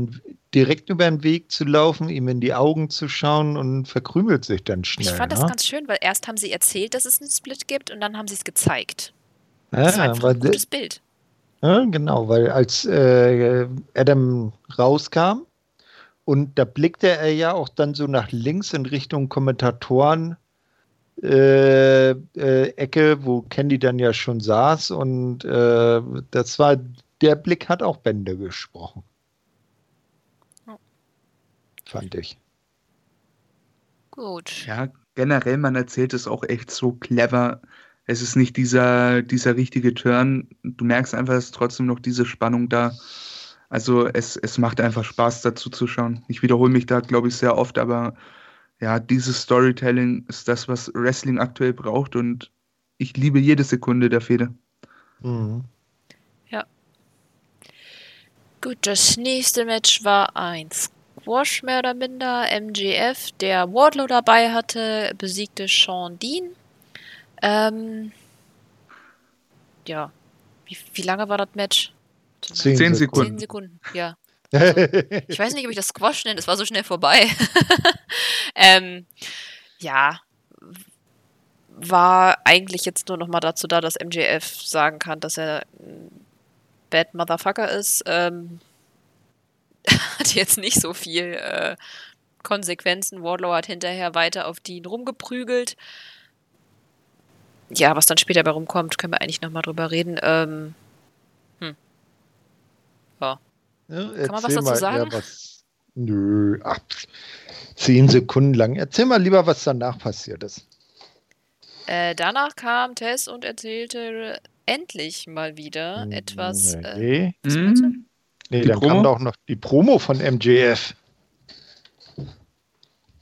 direkt über den Weg zu laufen, ihm in die Augen zu schauen und verkrümelt sich dann schnell. Ich fand ne? das ganz schön, weil erst haben sie erzählt, dass es einen Split gibt und dann haben sie es gezeigt. Das ja, war ein gutes Bild. Ja, genau, weil als äh, Adam rauskam und da blickte er ja auch dann so nach links in Richtung Kommentatoren äh, äh, Ecke, wo Candy dann ja schon saß und äh, das war, der Blick hat auch Bände gesprochen. Oh. Fand ich. Gut. Ja, generell, man erzählt es auch echt so clever. Es ist nicht dieser, dieser richtige Turn. Du merkst einfach, es ist trotzdem noch diese Spannung da. Also es, es macht einfach Spaß, dazu zu schauen. Ich wiederhole mich da, glaube ich, sehr oft, aber ja, dieses Storytelling ist das, was Wrestling aktuell braucht und ich liebe jede Sekunde der Fehde. Mhm. Ja. Gut, das nächste Match war ein Squash mehr oder minder. MGF, der Wardlow dabei hatte, besiegte Sean Dean. Ähm, ja. Wie, wie lange war das Match? Zehn, Zehn Sekunden. Zehn Sekunden, ja. Ich weiß nicht, ob ich das Squash nenne, es war so schnell vorbei. ähm, ja, war eigentlich jetzt nur noch mal dazu da, dass MJF sagen kann, dass er ein Bad Motherfucker ist. Ähm, hat jetzt nicht so viel äh, Konsequenzen. Wardlow hat hinterher weiter auf Dean rumgeprügelt. Ja, was dann später bei rumkommt, können wir eigentlich noch mal drüber reden. Ähm, hm. Ja. Ja, Kann man was dazu mal, sagen? Was, nö, ach, zehn Sekunden lang. Erzähl mal lieber, was danach passiert ist. Äh, danach kam Tess und erzählte endlich mal wieder etwas. Nee, äh, hm? nee dann Promo? kam doch noch die Promo von MJF.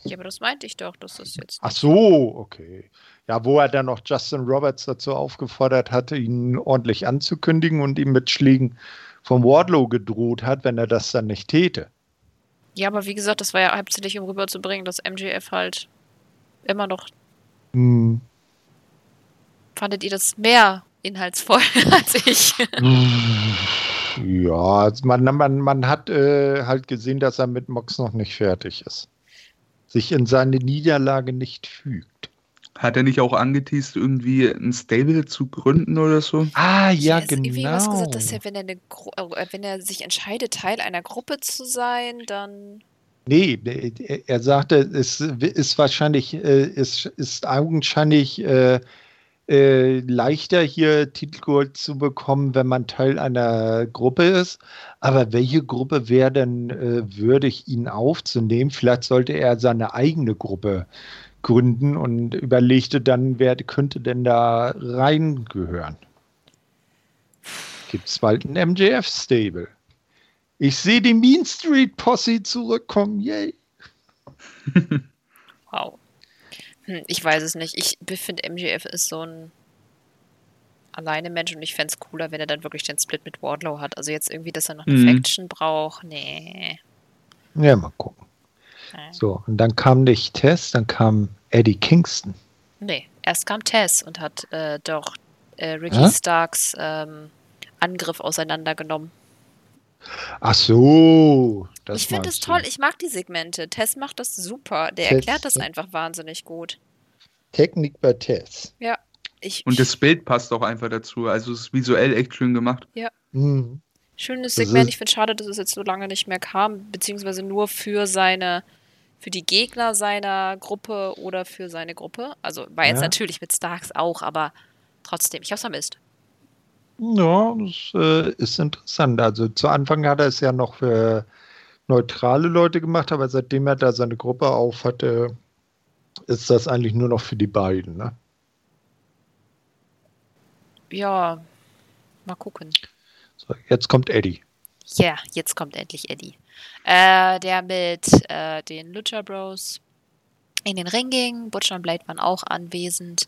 Ja, aber das meinte ich doch, dass das jetzt. Ach so, okay. Ja, wo er dann noch Justin Roberts dazu aufgefordert hatte, ihn ordentlich anzukündigen und ihm mit Schlägen vom Wardlow gedroht hat, wenn er das dann nicht täte. Ja, aber wie gesagt, das war ja hauptsächlich, um rüberzubringen, dass MJF halt immer noch. Hm. Fandet ihr das mehr inhaltsvoll als ich. Ja, also man, man, man hat äh, halt gesehen, dass er mit Mox noch nicht fertig ist. Sich in seine Niederlage nicht fügt. Hat er nicht auch angeteased, irgendwie ein Stable zu gründen oder so? Ah, ja, ja genau. Irgendwie was gesagt, dass er, wenn er, eine, äh, wenn er sich entscheidet, Teil einer Gruppe zu sein, dann. Nee, er sagte, es ist wahrscheinlich, äh, es ist augenscheinlich äh, äh, leichter, hier Titelgold zu bekommen, wenn man Teil einer Gruppe ist. Aber welche Gruppe wäre denn äh, würdig, ihn aufzunehmen? Vielleicht sollte er seine eigene Gruppe gründen und überlegte dann, wer könnte denn da reingehören. Gibt es bald ein MJF-Stable? Ich sehe die Mean Street Posse zurückkommen, yay! wow. Hm, ich weiß es nicht. Ich finde, MGF ist so ein alleine Mensch und ich fände es cooler, wenn er dann wirklich den Split mit Wardlow hat. Also jetzt irgendwie, dass er noch eine mhm. Faction braucht. Nee. Ja, mal gucken. So, und dann kam nicht Tess, dann kam Eddie Kingston. Nee, erst kam Tess und hat äh, doch äh, Ricky ja? Starks ähm, Angriff auseinandergenommen. Ach so. ich finde es toll. Ich mag die Segmente. Tess macht das super. Der Tess, erklärt das einfach wahnsinnig gut. Technik bei Tess. Ja. Ich, Und das Bild passt auch einfach dazu. Also es ist visuell echt schön gemacht. Ja. Mhm. Schönes Segment. Ich finde es schade, dass es jetzt so lange nicht mehr kam, beziehungsweise nur für seine, für die Gegner seiner Gruppe oder für seine Gruppe. Also war jetzt ja. natürlich mit Starks auch, aber trotzdem, ich habe es vermisst. Ja, das äh, ist interessant. Also zu Anfang hat er es ja noch für neutrale Leute gemacht, aber seitdem er da seine Gruppe auf hatte, ist das eigentlich nur noch für die beiden, ne? Ja, mal gucken. So, jetzt kommt Eddie. Ja, yeah, jetzt kommt endlich Eddie. Äh, der mit äh, den Lucha Bros in den Ring ging. Butcher und Blade waren auch anwesend.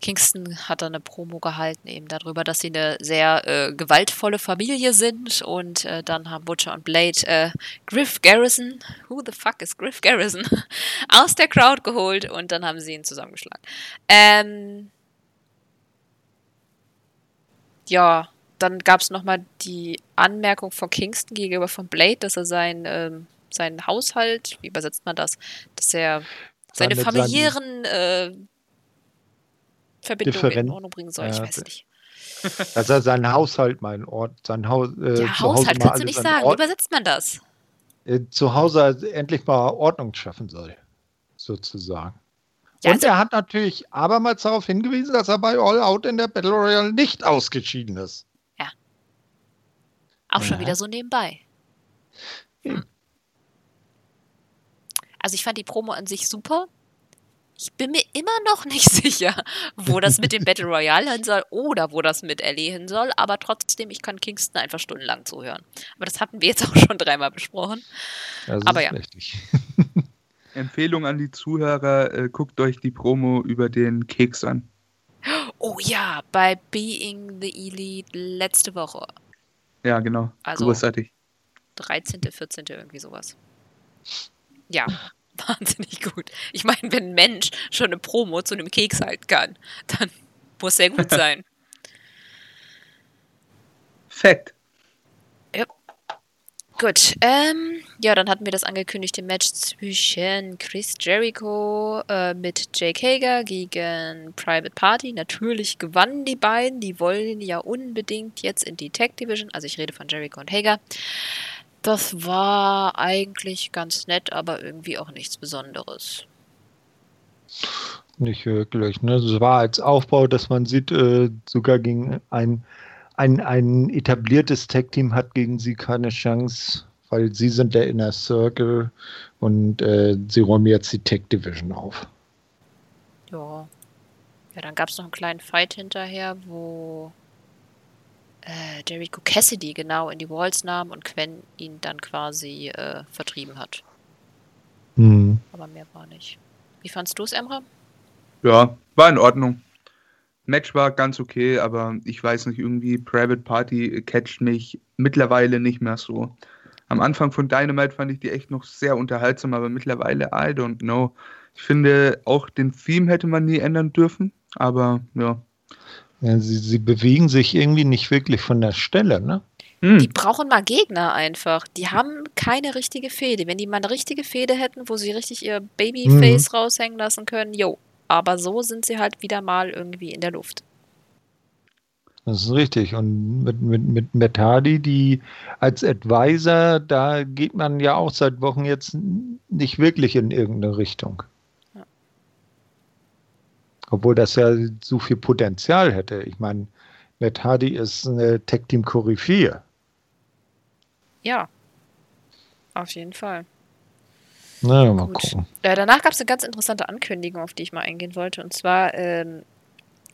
Kingston hat dann eine Promo gehalten, eben darüber, dass sie eine sehr äh, gewaltvolle Familie sind. Und äh, dann haben Butcher und Blade äh, Griff Garrison, who the fuck is Griff Garrison, aus der Crowd geholt und dann haben sie ihn zusammengeschlagen. Ähm, ja, dann gab es nochmal die Anmerkung von Kingston gegenüber von Blade, dass er sein, ähm, seinen Haushalt, wie übersetzt man das, dass er seine familiären äh, Verbindungen Differen in Ordnung bringen soll. Ja, ich weiß nicht. Dass er seinen Haushalt mal in Ort, sein Haus, äh, ja, Haushalt kannst du nicht sagen. Wie übersetzt man das? Äh, zu Hause endlich mal Ordnung schaffen soll, sozusagen. Ja, Und also, er hat natürlich abermals darauf hingewiesen, dass er bei All Out in der Battle Royale nicht ausgeschieden ist. Auch ja. schon wieder so nebenbei. Hm. Also ich fand die Promo an sich super. Ich bin mir immer noch nicht sicher, wo das mit dem Battle Royale hin soll oder wo das mit Ellie hin soll, aber trotzdem, ich kann Kingston einfach stundenlang zuhören. Aber das hatten wir jetzt auch schon dreimal besprochen. Das aber ja. Empfehlung an die Zuhörer, äh, guckt euch die Promo über den Keks an. Oh ja, bei Being the Elite letzte Woche. Ja, genau. Also Großartig. 13., 14. irgendwie sowas. Ja, wahnsinnig gut. Ich meine, wenn ein Mensch schon eine Promo zu einem Keks halten kann, dann muss er gut sein. Fett. Gut. Ähm, ja, dann hatten wir das angekündigte Match zwischen Chris Jericho äh, mit Jake Hager gegen Private Party. Natürlich gewannen die beiden. Die wollen ja unbedingt jetzt in die Tag Division. Also ich rede von Jericho und Hager. Das war eigentlich ganz nett, aber irgendwie auch nichts Besonderes. Nicht wirklich. Ne? Es war als Aufbau, dass man sieht, äh, sogar gegen ein, ein, ein etabliertes Tag-Team hat gegen sie keine Chance, weil sie sind der Inner Circle und äh, sie räumen jetzt die Tag Division auf. Ja. Ja, dann gab es noch einen kleinen Fight hinterher, wo äh, Jericho Cassidy genau in die Walls nahm und Quen ihn dann quasi äh, vertrieben hat. Mhm. Aber mehr war nicht. Wie fandst du es, Emre? Ja, war in Ordnung. Match war ganz okay, aber ich weiß nicht, irgendwie Private Party catcht mich mittlerweile nicht mehr so. Am Anfang von Dynamite fand ich die echt noch sehr unterhaltsam, aber mittlerweile, I don't know. Ich finde, auch den Theme hätte man nie ändern dürfen, aber ja. Ja, sie, sie bewegen sich irgendwie nicht wirklich von der Stelle, ne? Hm. Die brauchen mal Gegner einfach. Die haben keine richtige Fehde. Wenn die mal eine richtige Fehde hätten, wo sie richtig ihr Babyface mhm. raushängen lassen können, jo. Aber so sind sie halt wieder mal irgendwie in der Luft. Das ist richtig. Und mit, mit, mit Metadi, die als Advisor, da geht man ja auch seit Wochen jetzt nicht wirklich in irgendeine Richtung. Ja. Obwohl das ja so viel Potenzial hätte. Ich meine, Metadi ist eine Tech-Team-Koryphäe. Ja, auf jeden Fall. Na, ja, mal Gut. gucken. Äh, danach gab es eine ganz interessante Ankündigung, auf die ich mal eingehen wollte. Und zwar, ähm,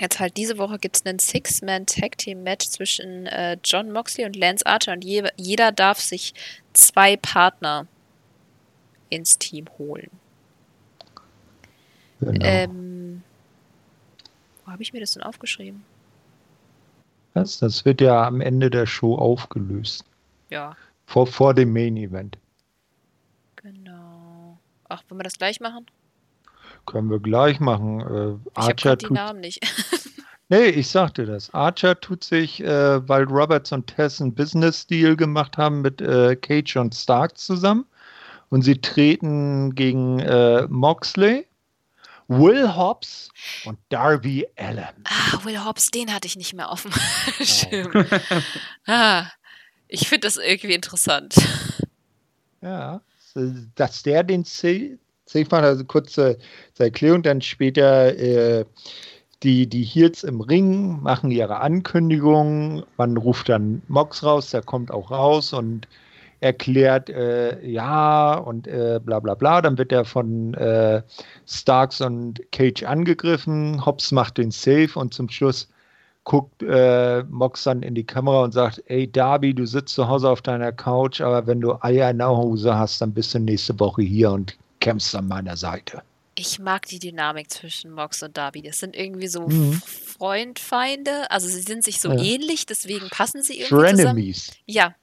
jetzt halt diese Woche gibt es einen Six-Man-Tag-Team-Match zwischen äh, John Moxley und Lance Archer. Und je jeder darf sich zwei Partner ins Team holen. Genau. Ähm, wo habe ich mir das denn aufgeschrieben? Was? Das wird ja am Ende der Show aufgelöst. Ja. Vor, vor dem Main Event. Genau. Ach, wollen wir das gleich machen? Können wir gleich machen. Äh, ich habe die Namen nicht. nee, ich sagte das. Archer tut sich, äh, weil Roberts und Tess einen Business-Deal gemacht haben mit äh, Cage und Stark zusammen. Und sie treten gegen äh, Moxley, Will Hobbs und Darby Allen. Ah, Will Hobbs, den hatte ich nicht mehr offen. Stimmt. ah, ich finde das irgendwie interessant. Ja, dass der den C, fahren, also kurze Erklärung, dann später äh, die, die Heels im Ring machen ihre Ankündigung, man ruft dann Mox raus, der kommt auch raus und erklärt, äh, ja und äh, bla bla bla. Dann wird er von äh, Starks und Cage angegriffen. Hobbs macht den Safe und zum Schluss guckt äh, Mox dann in die Kamera und sagt, ey Darby, du sitzt zu Hause auf deiner Couch, aber wenn du Eier in der Hose hast, dann bist du nächste Woche hier und kämpfst an meiner Seite. Ich mag die Dynamik zwischen Mox und Darby. Das sind irgendwie so mhm. Freund-Feinde. Also sie sind sich so ja. ähnlich, deswegen passen sie irgendwie Frenemies. zusammen. Ja,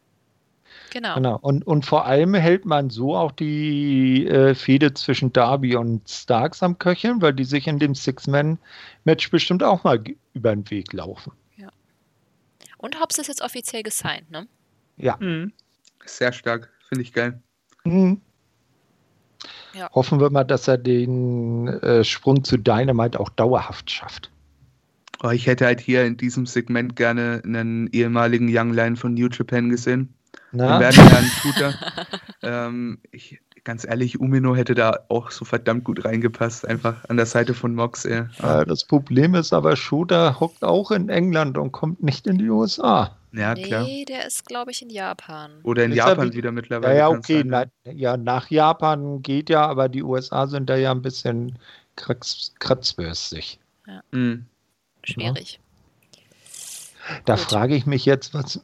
Genau. genau. Und, und vor allem hält man so auch die äh, Fehde zwischen Darby und Starks am Köcheln, weil die sich in dem Six-Man-Match bestimmt auch mal über den Weg laufen. Ja. Und Hobbs ist jetzt offiziell gesigned, ne? Ja. Mhm. Sehr stark. Finde ich geil. Mhm. Ja. Hoffen wir mal, dass er den äh, Sprung zu Dynamite auch dauerhaft schafft. Oh, ich hätte halt hier in diesem Segment gerne einen ehemaligen Young Lion von New Japan gesehen. Na? Den werden Herrn Shooter. ähm, ich, ganz ehrlich, Umino hätte da auch so verdammt gut reingepasst, einfach an der Seite von Mox. Ey. Ja, das Problem ist aber, Shooter hockt auch in England und kommt nicht in die USA. Ja, klar. Nee, der ist, glaube ich, in Japan. Oder in ist Japan wieder mittlerweile. Ja, ja okay. Na, ja, nach Japan geht ja, aber die USA sind da ja ein bisschen kratz, kratzbürstig. Ja. Mhm. Schwierig. Da frage ich mich jetzt, was,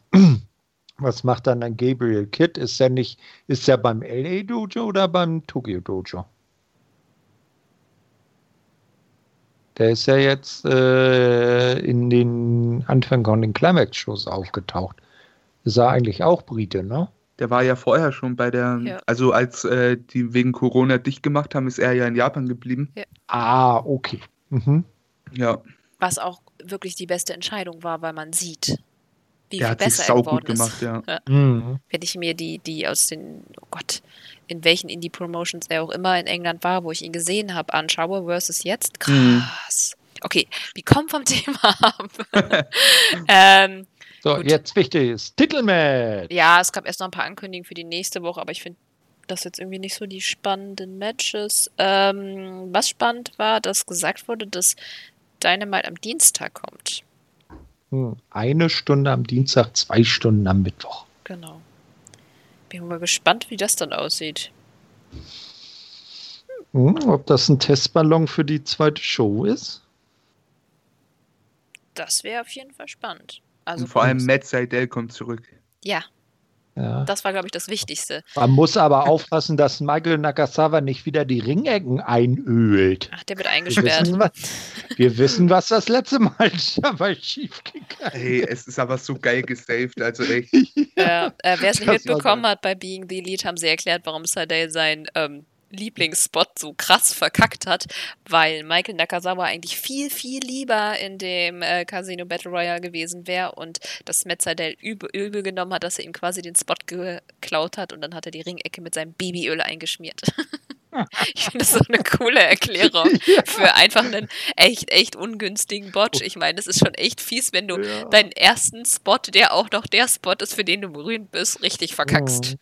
was macht dann ein Gabriel Kidd? Ist er nicht, ist er beim LA Dojo oder beim Tokyo Dojo? Der ist ja jetzt äh, in den Anfang von den Climax-Shows aufgetaucht. Ist er eigentlich auch Brite, ne? Der war ja vorher schon bei der, ja. also als äh, die wegen Corona dicht gemacht haben, ist er ja in Japan geblieben. Ja. Ah, okay. Mhm. Ja. Was auch wirklich die beste Entscheidung war, weil man sieht, wie der viel besser er geworden gemacht, ist. Ja. Ja. Mhm. Wenn ich mir die, die aus den, oh Gott, in welchen Indie-Promotions er auch immer in England war, wo ich ihn gesehen habe, anschaue versus jetzt, mhm. krass. Mhm. Okay, wir kommen vom Thema ab. ähm, so, gut. jetzt wichtig ist Titelmatch. Ja, es gab erst noch ein paar Ankündigungen für die nächste Woche, aber ich finde das jetzt irgendwie nicht so die spannenden Matches. Ähm, was spannend war, dass gesagt wurde, dass Dynamite am Dienstag kommt. Hm, eine Stunde am Dienstag, zwei Stunden am Mittwoch. Genau. Bin mal gespannt, wie das dann aussieht. Hm, ob das ein Testballon für die zweite Show ist? Das wäre auf jeden Fall spannend. Also Und vor allem Matt Seidel kommt zurück. Ja, ja. Das war, glaube ich, das Wichtigste. Man muss aber aufpassen, dass Michael Nakasawa nicht wieder die Ringecken einölt. Ach, der wird eingesperrt. Wir wissen, was, wir wissen, was das letzte Mal dabei schief gegangen Hey, es ist aber so geil gesaved, also echt. Ja, äh, Wer es nicht mitbekommen hat, bei Being the Elite haben sie erklärt, warum Sadell sein ähm, Lieblingsspot so krass verkackt hat, weil Michael Nakazawa eigentlich viel, viel lieber in dem äh, Casino Battle Royale gewesen wäre und das Matt übel, übel genommen hat, dass er ihm quasi den Spot geklaut hat und dann hat er die Ringecke mit seinem Babyöl eingeschmiert. ich finde das so eine coole Erklärung ja. für einfach einen echt, echt ungünstigen Botch. Ich meine, das ist schon echt fies, wenn du ja. deinen ersten Spot, der auch noch der Spot ist, für den du berühmt bist, richtig verkackst. Mhm.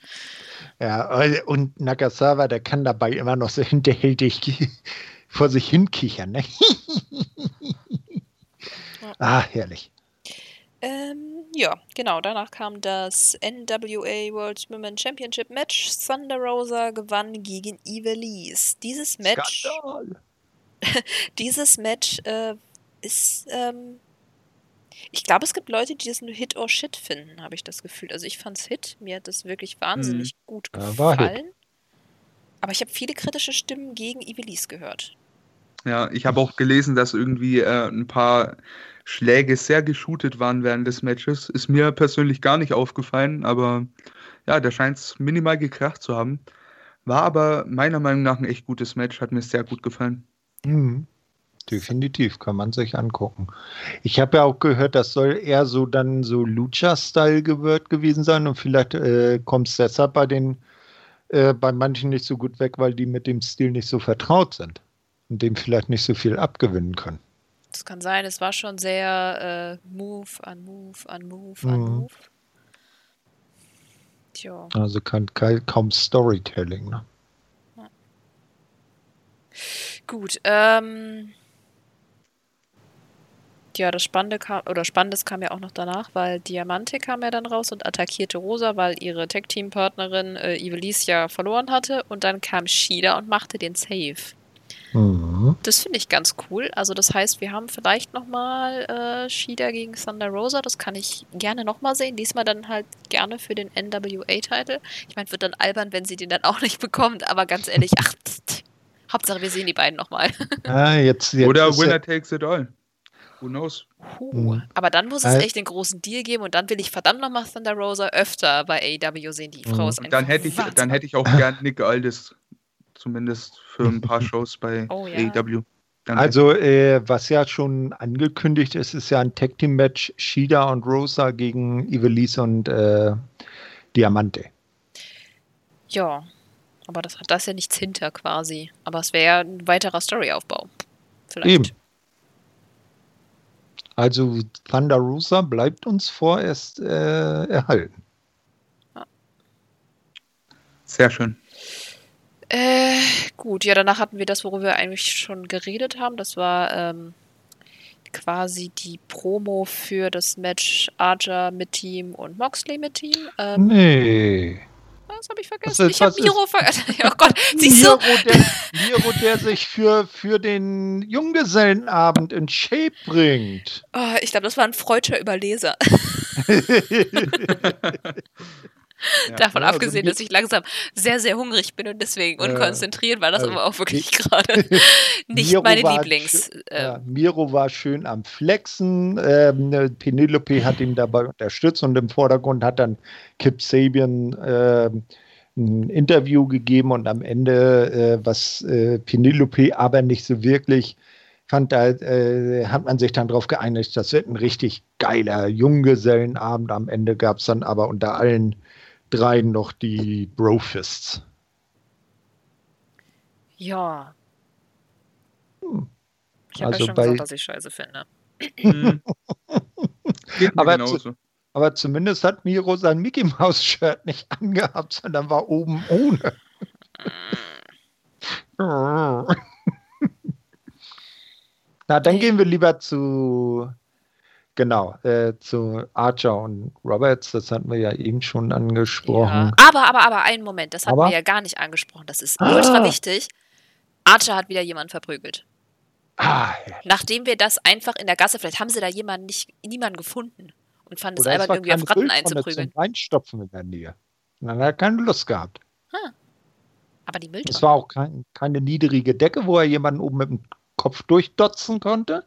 Ja, und Nagasawa, der kann dabei immer noch so hinterhältig vor sich hinkichern. Ne? ah, herrlich. Ähm, ja, genau. Danach kam das NWA World Women Championship Match. Thunder Rosa gewann gegen Ivelisse. Dieses Match. dieses Match äh, ist ähm, ich glaube, es gibt Leute, die das nur Hit or Shit finden, habe ich das Gefühl. Also ich fand es Hit, mir hat das wirklich wahnsinnig mhm. gut gefallen. Aber ich habe viele kritische Stimmen gegen Ivelis gehört. Ja, ich habe auch gelesen, dass irgendwie äh, ein paar Schläge sehr geshootet waren während des Matches. Ist mir persönlich gar nicht aufgefallen, aber ja, da scheint es minimal gekracht zu haben. War aber meiner Meinung nach ein echt gutes Match, hat mir sehr gut gefallen. Mhm. Definitiv, kann man sich angucken. Ich habe ja auch gehört, das soll eher so dann so Lucha-Style gewesen sein und vielleicht äh, kommt es deshalb bei den äh, bei manchen nicht so gut weg, weil die mit dem Stil nicht so vertraut sind und dem vielleicht nicht so viel abgewinnen können. Das kann sein, es war schon sehr äh, Move an Move an Move an mhm. Move. Tja. Also kann, kaum Storytelling, ne? Ja. Gut, ähm, ja, das Spannende kam, oder Spannendes kam ja auch noch danach, weil Diamante kam ja dann raus und attackierte Rosa, weil ihre Tag-Team-Partnerin äh, Ivelisse ja verloren hatte. Und dann kam Shida und machte den Save. Mhm. Das finde ich ganz cool. Also das heißt, wir haben vielleicht nochmal äh, Shida gegen Thunder Rosa. Das kann ich gerne nochmal sehen. Diesmal dann halt gerne für den NWA-Titel. Ich meine, wird dann albern, wenn sie den dann auch nicht bekommt. Aber ganz ehrlich, ach, Hauptsache wir sehen die beiden nochmal. Ah, jetzt, jetzt Oder Winner takes it all. Who knows? Puh. Aber dann muss es echt den großen Deal geben und dann will ich verdammt nochmal Thunder Rosa öfter bei AEW sehen. Die Frau mhm. ist einfach dann hätte ich, Dann hätte ich auch gern Nick Aldis, zumindest für ein paar Shows bei oh, ja. AEW. Dann also, äh, was ja schon angekündigt ist, ist ja ein Tag Team Match Shida und Rosa gegen Ivelisse und äh, Diamante. Ja, aber das hat das ja nichts hinter quasi. Aber es wäre ja ein weiterer Storyaufbau. Vielleicht. Eben. Also Thunder Rosa bleibt uns vorerst äh, erhalten. Sehr schön. Äh, gut, ja, danach hatten wir das, worüber wir eigentlich schon geredet haben. Das war ähm, quasi die Promo für das Match Archer mit Team und Moxley mit Team. Ähm, nee. Was habe ich vergessen? Ist, ich habe Miro vergessen. oh Gott, siehst Miro, du? Der, Miro, der sich für, für den Junggesellenabend in Shape bringt. Oh, ich glaube, das war ein freudscher Überleser. Ja, Davon ja, abgesehen, dass ich langsam sehr, sehr hungrig bin und deswegen unkonzentriert war das äh, aber auch wirklich gerade nicht Miro meine Lieblings. Äh, ja, Miro war schön am Flexen. Ähm, Penelope hat ihn dabei unterstützt und im Vordergrund hat dann Kip Sabian äh, ein Interview gegeben und am Ende, äh, was äh, Penelope aber nicht so wirklich fand, da äh, hat man sich dann darauf geeinigt, das wird ein richtig geiler Junggesellenabend. Am Ende gab es dann aber unter allen dreien noch die Brofists. Ja. Hm. Ich habe also ja schon bei, gesagt, dass ich scheiße finde. Hm. aber, zu, aber zumindest hat Miro sein Mickey Mouse Shirt nicht angehabt, sondern war oben ohne. Na, dann gehen wir lieber zu Genau, äh, zu Archer und Roberts, das hatten wir ja eben schon angesprochen. Ja. Aber, aber, aber, einen Moment, das hatten aber? wir ja gar nicht angesprochen. Das ist ah. ultra wichtig. Archer hat wieder jemanden verprügelt. Ah, ja. Nachdem wir das einfach in der Gasse, vielleicht haben sie da jemanden nicht, niemanden gefunden und fanden es albern, irgendwie auf Ratten einzuprügeln. Zum Einstopfen in der Nähe. dann hat er keine Lust gehabt. Hm. Aber die Mülltonne. Es war auch kein, keine niedrige Decke, wo er jemanden oben mit dem Kopf durchdotzen konnte.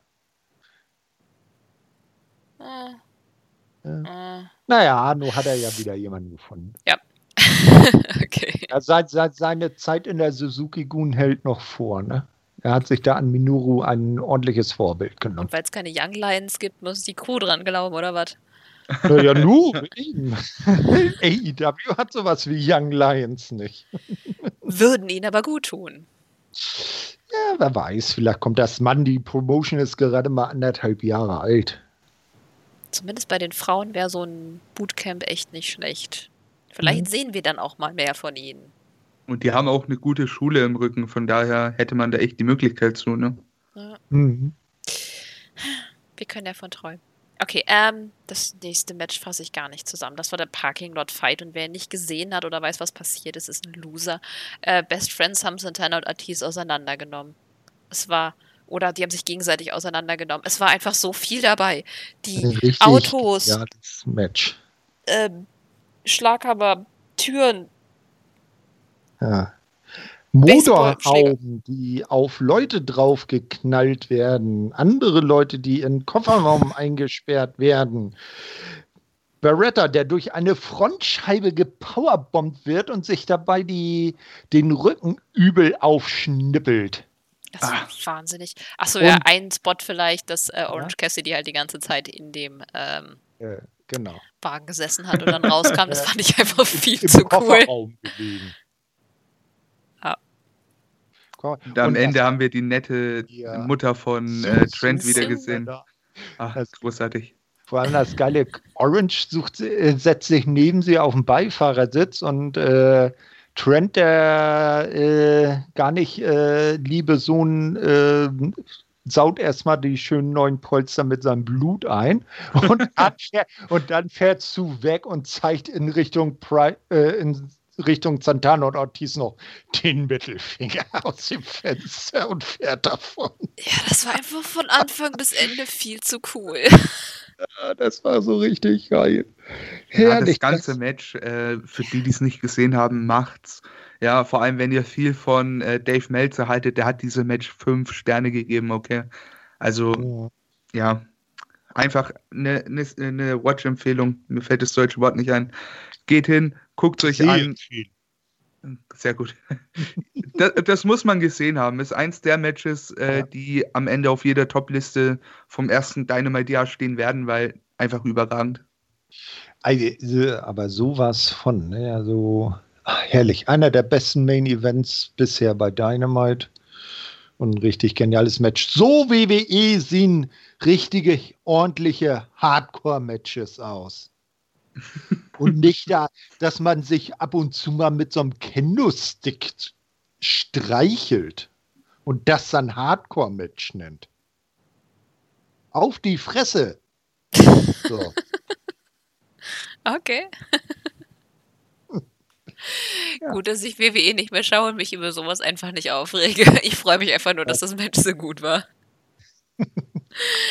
Äh. Äh. Naja, nur hat er ja wieder jemanden gefunden. Ja. okay. Ja, seit, seit seine Zeit in der Suzuki-Gun hält noch vor, ne? Er hat sich da an Minoru ein ordentliches Vorbild genommen. Und weil es keine Young Lions gibt, muss die Crew dran glauben, oder was? Ja, nu, eben. AEW hat sowas wie Young Lions nicht. Würden ihn aber gut tun. Ja, wer weiß, vielleicht kommt das Mann, die Promotion ist gerade mal anderthalb Jahre alt. Zumindest bei den Frauen wäre so ein Bootcamp echt nicht schlecht. Vielleicht mhm. sehen wir dann auch mal mehr von ihnen. Und die haben auch eine gute Schule im Rücken, von daher hätte man da echt die Möglichkeit zu, ne? Ja. Mhm. Wir können davon träumen. Okay, ähm, das nächste Match fasse ich gar nicht zusammen. Das war der Parking Lot Fight und wer ihn nicht gesehen hat oder weiß, was passiert ist, ist ein Loser. Äh, Best Friends haben Santana und Artis auseinandergenommen. Es war, oder die haben sich gegenseitig auseinandergenommen. Es war einfach so viel dabei. Die Richtig, Autos. Ja, das Match. Äh, Schlaghammer, Türen, ja. Motorhauben, die auf Leute draufgeknallt werden, andere Leute, die in Kofferraum eingesperrt werden. Beretta, der durch eine Frontscheibe gepowerbombt wird und sich dabei die, den Rücken übel aufschnippelt. Das war ah. wahnsinnig. Achso, ja, ein Spot vielleicht, dass äh, Orange ja? Cassidy halt die ganze Zeit in dem ähm, äh, genau. Wagen gesessen hat und dann rauskam. Das fand ich einfach viel Im zu cool. Gewesen. Und am und Ende haben wir die nette ja. Mutter von äh, Trent wieder gesehen. Ach, das, großartig. Vor allem das geile Orange sucht, äh, setzt sich neben sie auf den Beifahrersitz und äh, Trent, der äh, gar nicht äh, liebe Sohn, äh, saut erstmal die schönen neuen Polster mit seinem Blut ein und dann, fährt, und dann fährt zu weg und zeigt in Richtung Pri äh, in Richtung Santana und Ortiz noch den Mittelfinger aus dem Fenster und fährt davon. Ja, das war einfach von Anfang bis Ende viel zu cool. Ja, das war so richtig geil. Ja, das ganze Match, äh, für die, die es nicht gesehen haben, macht's. Ja, vor allem, wenn ihr viel von äh, Dave Meltzer haltet, der hat diese Match fünf Sterne gegeben, okay? Also, ja, ja einfach eine, eine, eine Watch-Empfehlung. Mir fällt das deutsche Wort nicht ein. Geht hin, guckt euch Sehr an. Viel. Sehr gut. Das, das, muss man gesehen haben. Ist eins der Matches, äh, die am Ende auf jeder Top-Liste vom ersten Dynamite-Jahr stehen werden, weil einfach überragend. Aber sowas von, ne? Also herrlich. Einer der besten Main-Events bisher bei Dynamite. Und ein richtig geniales Match. So WWE sehen richtige, ordentliche Hardcore-Matches aus. Und nicht da, dass man sich ab und zu mal mit so einem Kendo-Stick streichelt und das dann Hardcore-Match nennt. Auf die Fresse. So. okay. Ja. Gut, dass ich WWE nicht mehr schaue und mich über sowas einfach nicht aufrege. Ich freue mich einfach nur, dass das Match so gut war.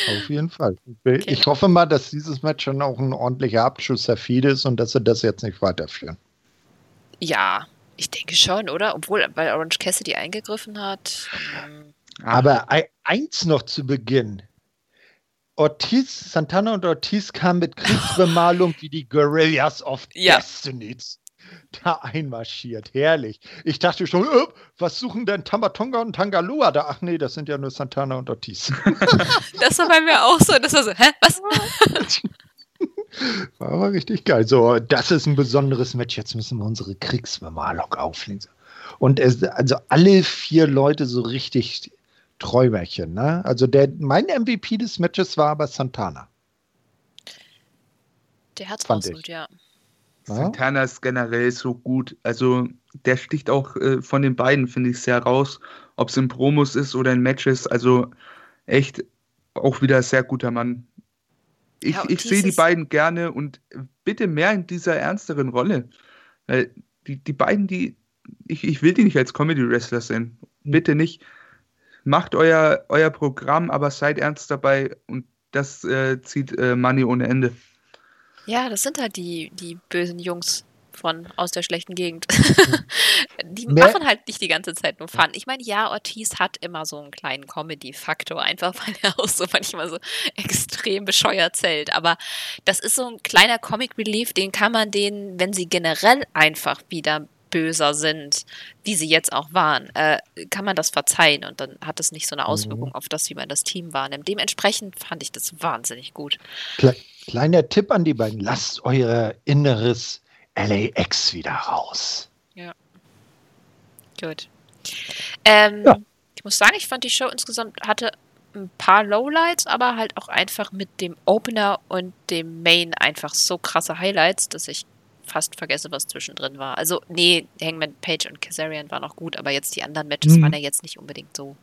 Auf jeden Fall. Okay. Ich hoffe mal, dass dieses Match schon auch ein ordentlicher Abschluss der Feed ist und dass sie das jetzt nicht weiterführen. Ja, ich denke schon, oder? Obwohl, weil Orange Cassidy eingegriffen hat. Ähm Aber eins noch zu Beginn. Ortiz, Santana und Ortiz kamen mit Kriegsbemalung wie die Guerrillas of ja. Destiny da einmarschiert. Herrlich. Ich dachte schon, äh, was suchen denn Tamatonga und Tangaloa da? Ach nee, das sind ja nur Santana und Ortiz. das war bei mir auch so. Das war so, hä, was? War aber richtig geil. So, das ist ein besonderes Match. Jetzt müssen wir unsere Kriegsbemalung auflegen. Und es, also alle vier Leute so richtig Träumerchen. Ne? Also der, mein MVP des Matches war aber Santana. Der hat's rausgeholt, ja. Santana ist generell so gut. Also der sticht auch äh, von den beiden, finde ich, sehr raus. Ob es in Promos ist oder in Matches. Also echt auch wieder ein sehr guter Mann. Ich, ja, ich sehe die beiden gerne und bitte mehr in dieser ernsteren Rolle. Weil die, die beiden, die, ich, ich will die nicht als Comedy-Wrestler sehen. Mhm. Bitte nicht. Macht euer, euer Programm, aber seid ernst dabei und das äh, zieht äh, Money ohne Ende. Ja, das sind halt die, die bösen Jungs von aus der schlechten Gegend. die machen halt nicht die ganze Zeit nur Fun. Ich meine, ja, Ortiz hat immer so einen kleinen Comedy-Faktor, einfach weil er auch so manchmal so extrem bescheuert zählt. Aber das ist so ein kleiner Comic-Relief, den kann man denen, wenn sie generell einfach wieder böser sind, wie sie jetzt auch waren, äh, kann man das verzeihen und dann hat es nicht so eine mhm. Auswirkung mhm. auf das, wie man das Team wahrnimmt. Dementsprechend fand ich das wahnsinnig gut. Kleiner Tipp an die beiden, lasst euer inneres LAX wieder raus. Ja. Gut. Ähm, ja. Ich muss sagen, ich fand die Show insgesamt hatte ein paar Lowlights, aber halt auch einfach mit dem Opener und dem Main einfach so krasse Highlights, dass ich fast vergesse, was zwischendrin war. Also, nee, Hangman Page und Kazarian waren auch gut, aber jetzt die anderen Matches hm. waren ja jetzt nicht unbedingt so.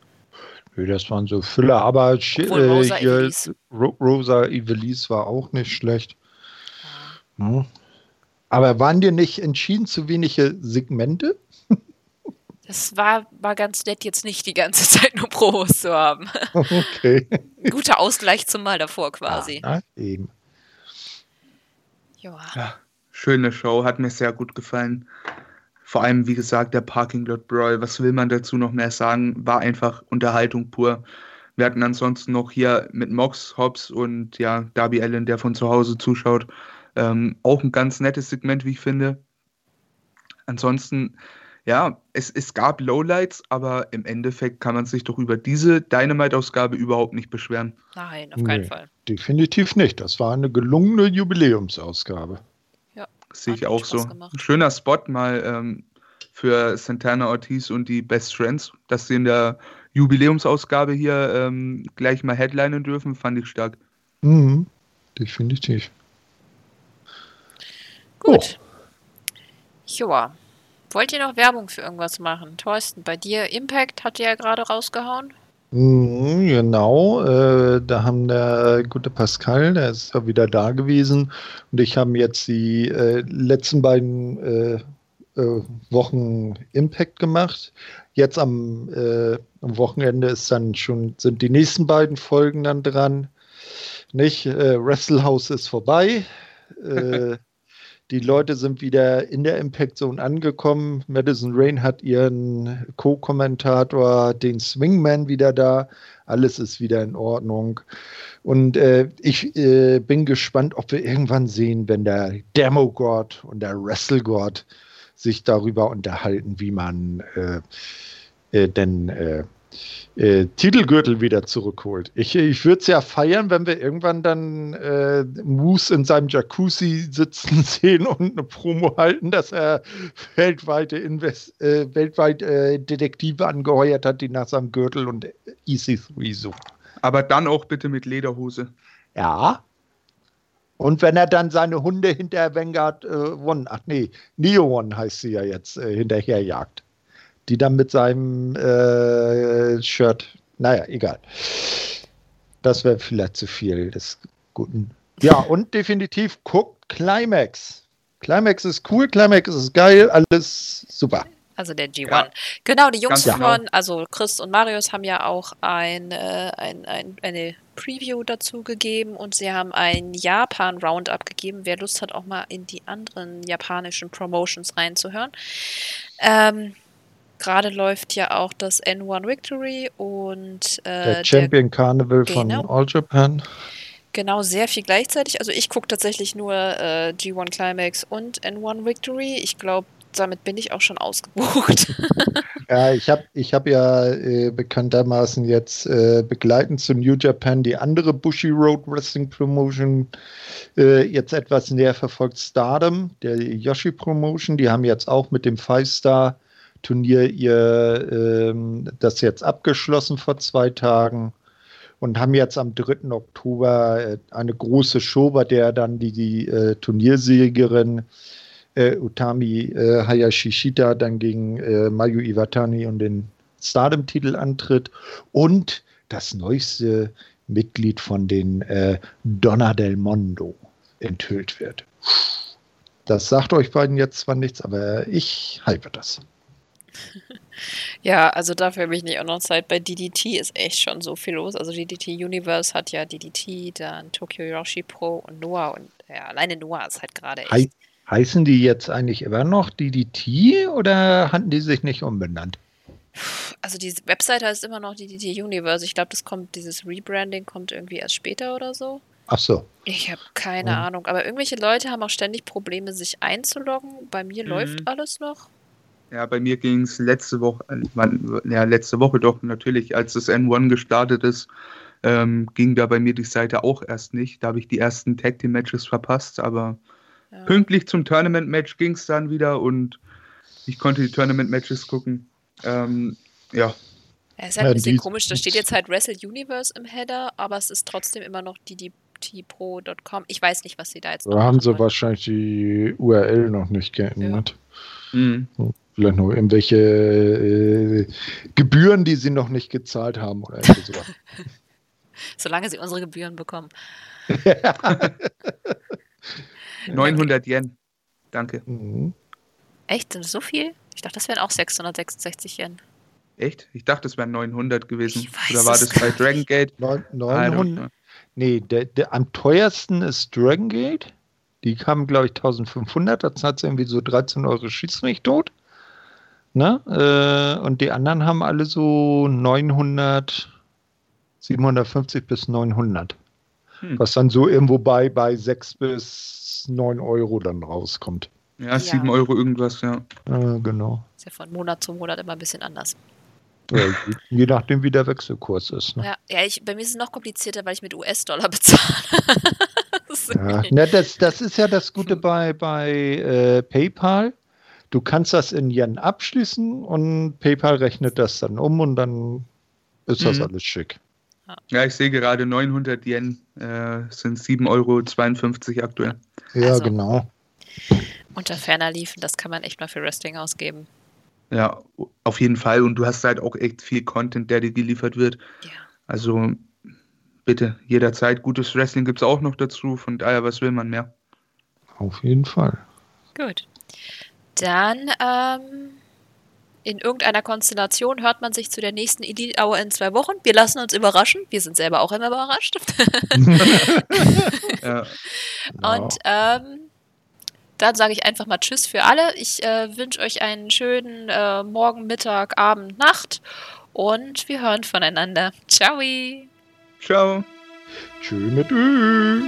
Nö, das waren so Füller, aber äh, Rosa, hier, Rosa Evelise war auch nicht schlecht. Ja. Hm. Aber waren dir nicht entschieden zu wenige Segmente? Das war, war ganz nett, jetzt nicht die ganze Zeit nur Pros zu haben. Okay. Guter Ausgleich zum Mal davor quasi. Ja, eben. Ja. ja. Schöne Show, hat mir sehr gut gefallen. Vor allem, wie gesagt, der Parking Lot Brawl. Was will man dazu noch mehr sagen? War einfach Unterhaltung pur. Wir hatten ansonsten noch hier mit Mox, Hobbs und ja, Darby Allen, der von zu Hause zuschaut. Ähm, auch ein ganz nettes Segment, wie ich finde. Ansonsten, ja, es, es gab Lowlights, aber im Endeffekt kann man sich doch über diese Dynamite-Ausgabe überhaupt nicht beschweren. Nein, auf keinen nee, Fall. Definitiv nicht. Das war eine gelungene Jubiläumsausgabe. Sehe ich auch so. Gemacht. Ein schöner Spot mal ähm, für Santana Ortiz und die Best Friends, dass sie in der Jubiläumsausgabe hier ähm, gleich mal headlinen dürfen, fand ich stark. Mhm, definitiv. Gut. Oh. Joa. Wollt ihr noch Werbung für irgendwas machen? Thorsten, bei dir Impact hat ihr ja gerade rausgehauen. Mhm, genau, äh, da haben der gute Pascal, der ist ja wieder da gewesen und ich habe jetzt die äh, letzten beiden äh, äh, Wochen Impact gemacht. Jetzt am, äh, am Wochenende ist dann schon, sind die nächsten beiden Folgen dann dran. Nicht? Äh, Wrestle House ist vorbei. Die Leute sind wieder in der Impact Zone angekommen. Madison Rain hat ihren Co-Kommentator, den Swingman, wieder da. Alles ist wieder in Ordnung. Und äh, ich äh, bin gespannt, ob wir irgendwann sehen, wenn der Demogod und der Wrestle-God sich darüber unterhalten, wie man äh, äh denn äh, Titelgürtel wieder zurückholt. Ich, ich würde es ja feiern, wenn wir irgendwann dann äh, Moose in seinem Jacuzzi sitzen sehen und eine Promo halten, dass er weltweite Invest äh, weltweit äh, Detektive angeheuert hat, die nach seinem Gürtel und EC3 sucht. Aber dann auch bitte mit Lederhose. Ja. Und wenn er dann seine Hunde hinter Vanguard äh, One, ach nee, Neo One heißt sie ja jetzt, hinterherjagt die dann mit seinem äh, Shirt, naja, egal. Das wäre vielleicht zu viel des Guten. Ja, und definitiv guckt Climax. Climax ist cool, Climax ist geil, alles super. Also der G1. Ja. Genau, die Jungs Ganz von, also Chris und Marius haben ja auch ein, äh, ein, ein, eine Preview dazu gegeben und sie haben ein Japan-Roundup gegeben. Wer Lust hat, auch mal in die anderen japanischen Promotions reinzuhören. Ähm, Gerade läuft ja auch das N1 Victory und äh, der Champion der, Carnival genau, von All Japan. Genau, sehr viel gleichzeitig. Also ich gucke tatsächlich nur äh, G1 Climax und N1 Victory. Ich glaube, damit bin ich auch schon ausgebucht. ja, ich habe ich hab ja äh, bekanntermaßen jetzt äh, begleitend zu New Japan die andere Bushi Road Wrestling Promotion äh, jetzt etwas näher verfolgt. Stardom, der Yoshi Promotion, die haben jetzt auch mit dem Five Star Turnier ihr ähm, das jetzt abgeschlossen vor zwei Tagen und haben jetzt am 3. Oktober äh, eine große Show, bei der dann die, die äh, Turniersiegerin äh, Utami äh, Hayashishita dann gegen äh, Mayu Iwatani und den Stardom-Titel antritt und das neueste Mitglied von den äh, Donna del Mondo enthüllt wird. Das sagt euch beiden jetzt zwar nichts, aber ich hype das. Ja, also dafür habe ich nicht auch noch Zeit. Bei DDT ist echt schon so viel los. Also DDT Universe hat ja DDT, dann Tokyo Yoshi Pro und Noah. Und ja, alleine Noah ist halt gerade echt. Heißen die jetzt eigentlich immer noch DDT oder hatten die sich nicht umbenannt? Also die Webseite heißt immer noch DDT Universe. Ich glaube, das kommt, dieses Rebranding kommt irgendwie erst später oder so. Ach so. Ich habe keine ja. Ahnung. Aber irgendwelche Leute haben auch ständig Probleme, sich einzuloggen. Bei mir mhm. läuft alles noch. Ja, bei mir ging es letzte Woche, ja, letzte Woche doch natürlich, als das N1 gestartet ist, ähm, ging da bei mir die Seite auch erst nicht. Da habe ich die ersten Tag Team Matches verpasst, aber ja. pünktlich zum Tournament Match ging es dann wieder und ich konnte die Tournament Matches gucken. Ähm, ja. Ja, ist halt ein bisschen komisch. Da steht jetzt halt Wrestle Universe im Header, aber es ist trotzdem immer noch ddtpro.com. Ich weiß nicht, was sie da jetzt Da haben sie wollen. wahrscheinlich die URL noch nicht geändert. Ja. Mhm. Vielleicht noch irgendwelche äh, Gebühren, die sie noch nicht gezahlt haben oder so. Solange sie unsere Gebühren bekommen. 900 Yen. Danke. Mhm. Echt? Sind das so viel? Ich dachte, das wären auch 666 Yen. Echt? Ich dachte, es wären 900 gewesen. Oder war das bei Dragon Gate? 900? Nee, der, der, am teuersten ist Dragon Gate. Die kamen, glaube ich, 1500. Da zahlt es irgendwie so 13 Euro Schieß mich tot. Ne? Äh, und die anderen haben alle so 900, 750 bis 900. Hm. Was dann so irgendwo bei, bei 6 bis 9 Euro dann rauskommt. Ja, ja. 7 Euro irgendwas, ja. Äh, genau. Ist ja von Monat zu Monat immer ein bisschen anders. Ja, je nachdem, wie der Wechselkurs ist. Ne? Ja, ja ich, bei mir ist es noch komplizierter, weil ich mit US-Dollar bezahle. das, ja, ne, das, das ist ja das Gute bei, bei äh, PayPal. Du kannst das in Yen abschließen und PayPal rechnet das dann um und dann ist das mhm. alles schick. Ja, ich sehe gerade 900 Yen äh, sind 7,52 Euro aktuell. Ja, also, genau. Unter ferner liefen, das kann man echt mal für Wrestling ausgeben. Ja, auf jeden Fall. Und du hast halt auch echt viel Content, der dir geliefert wird. Ja. Also bitte, jederzeit. Gutes Wrestling gibt es auch noch dazu. Von daher, was will man mehr? Auf jeden Fall. Gut. Dann ähm, in irgendeiner Konstellation hört man sich zu der nächsten Elite Hour in zwei Wochen. Wir lassen uns überraschen. Wir sind selber auch immer überrascht. ja. Und ähm, dann sage ich einfach mal Tschüss für alle. Ich äh, wünsche euch einen schönen äh, Morgen, Mittag, Abend, Nacht und wir hören voneinander. Ciao. Ciao. Tschüss mit Ö.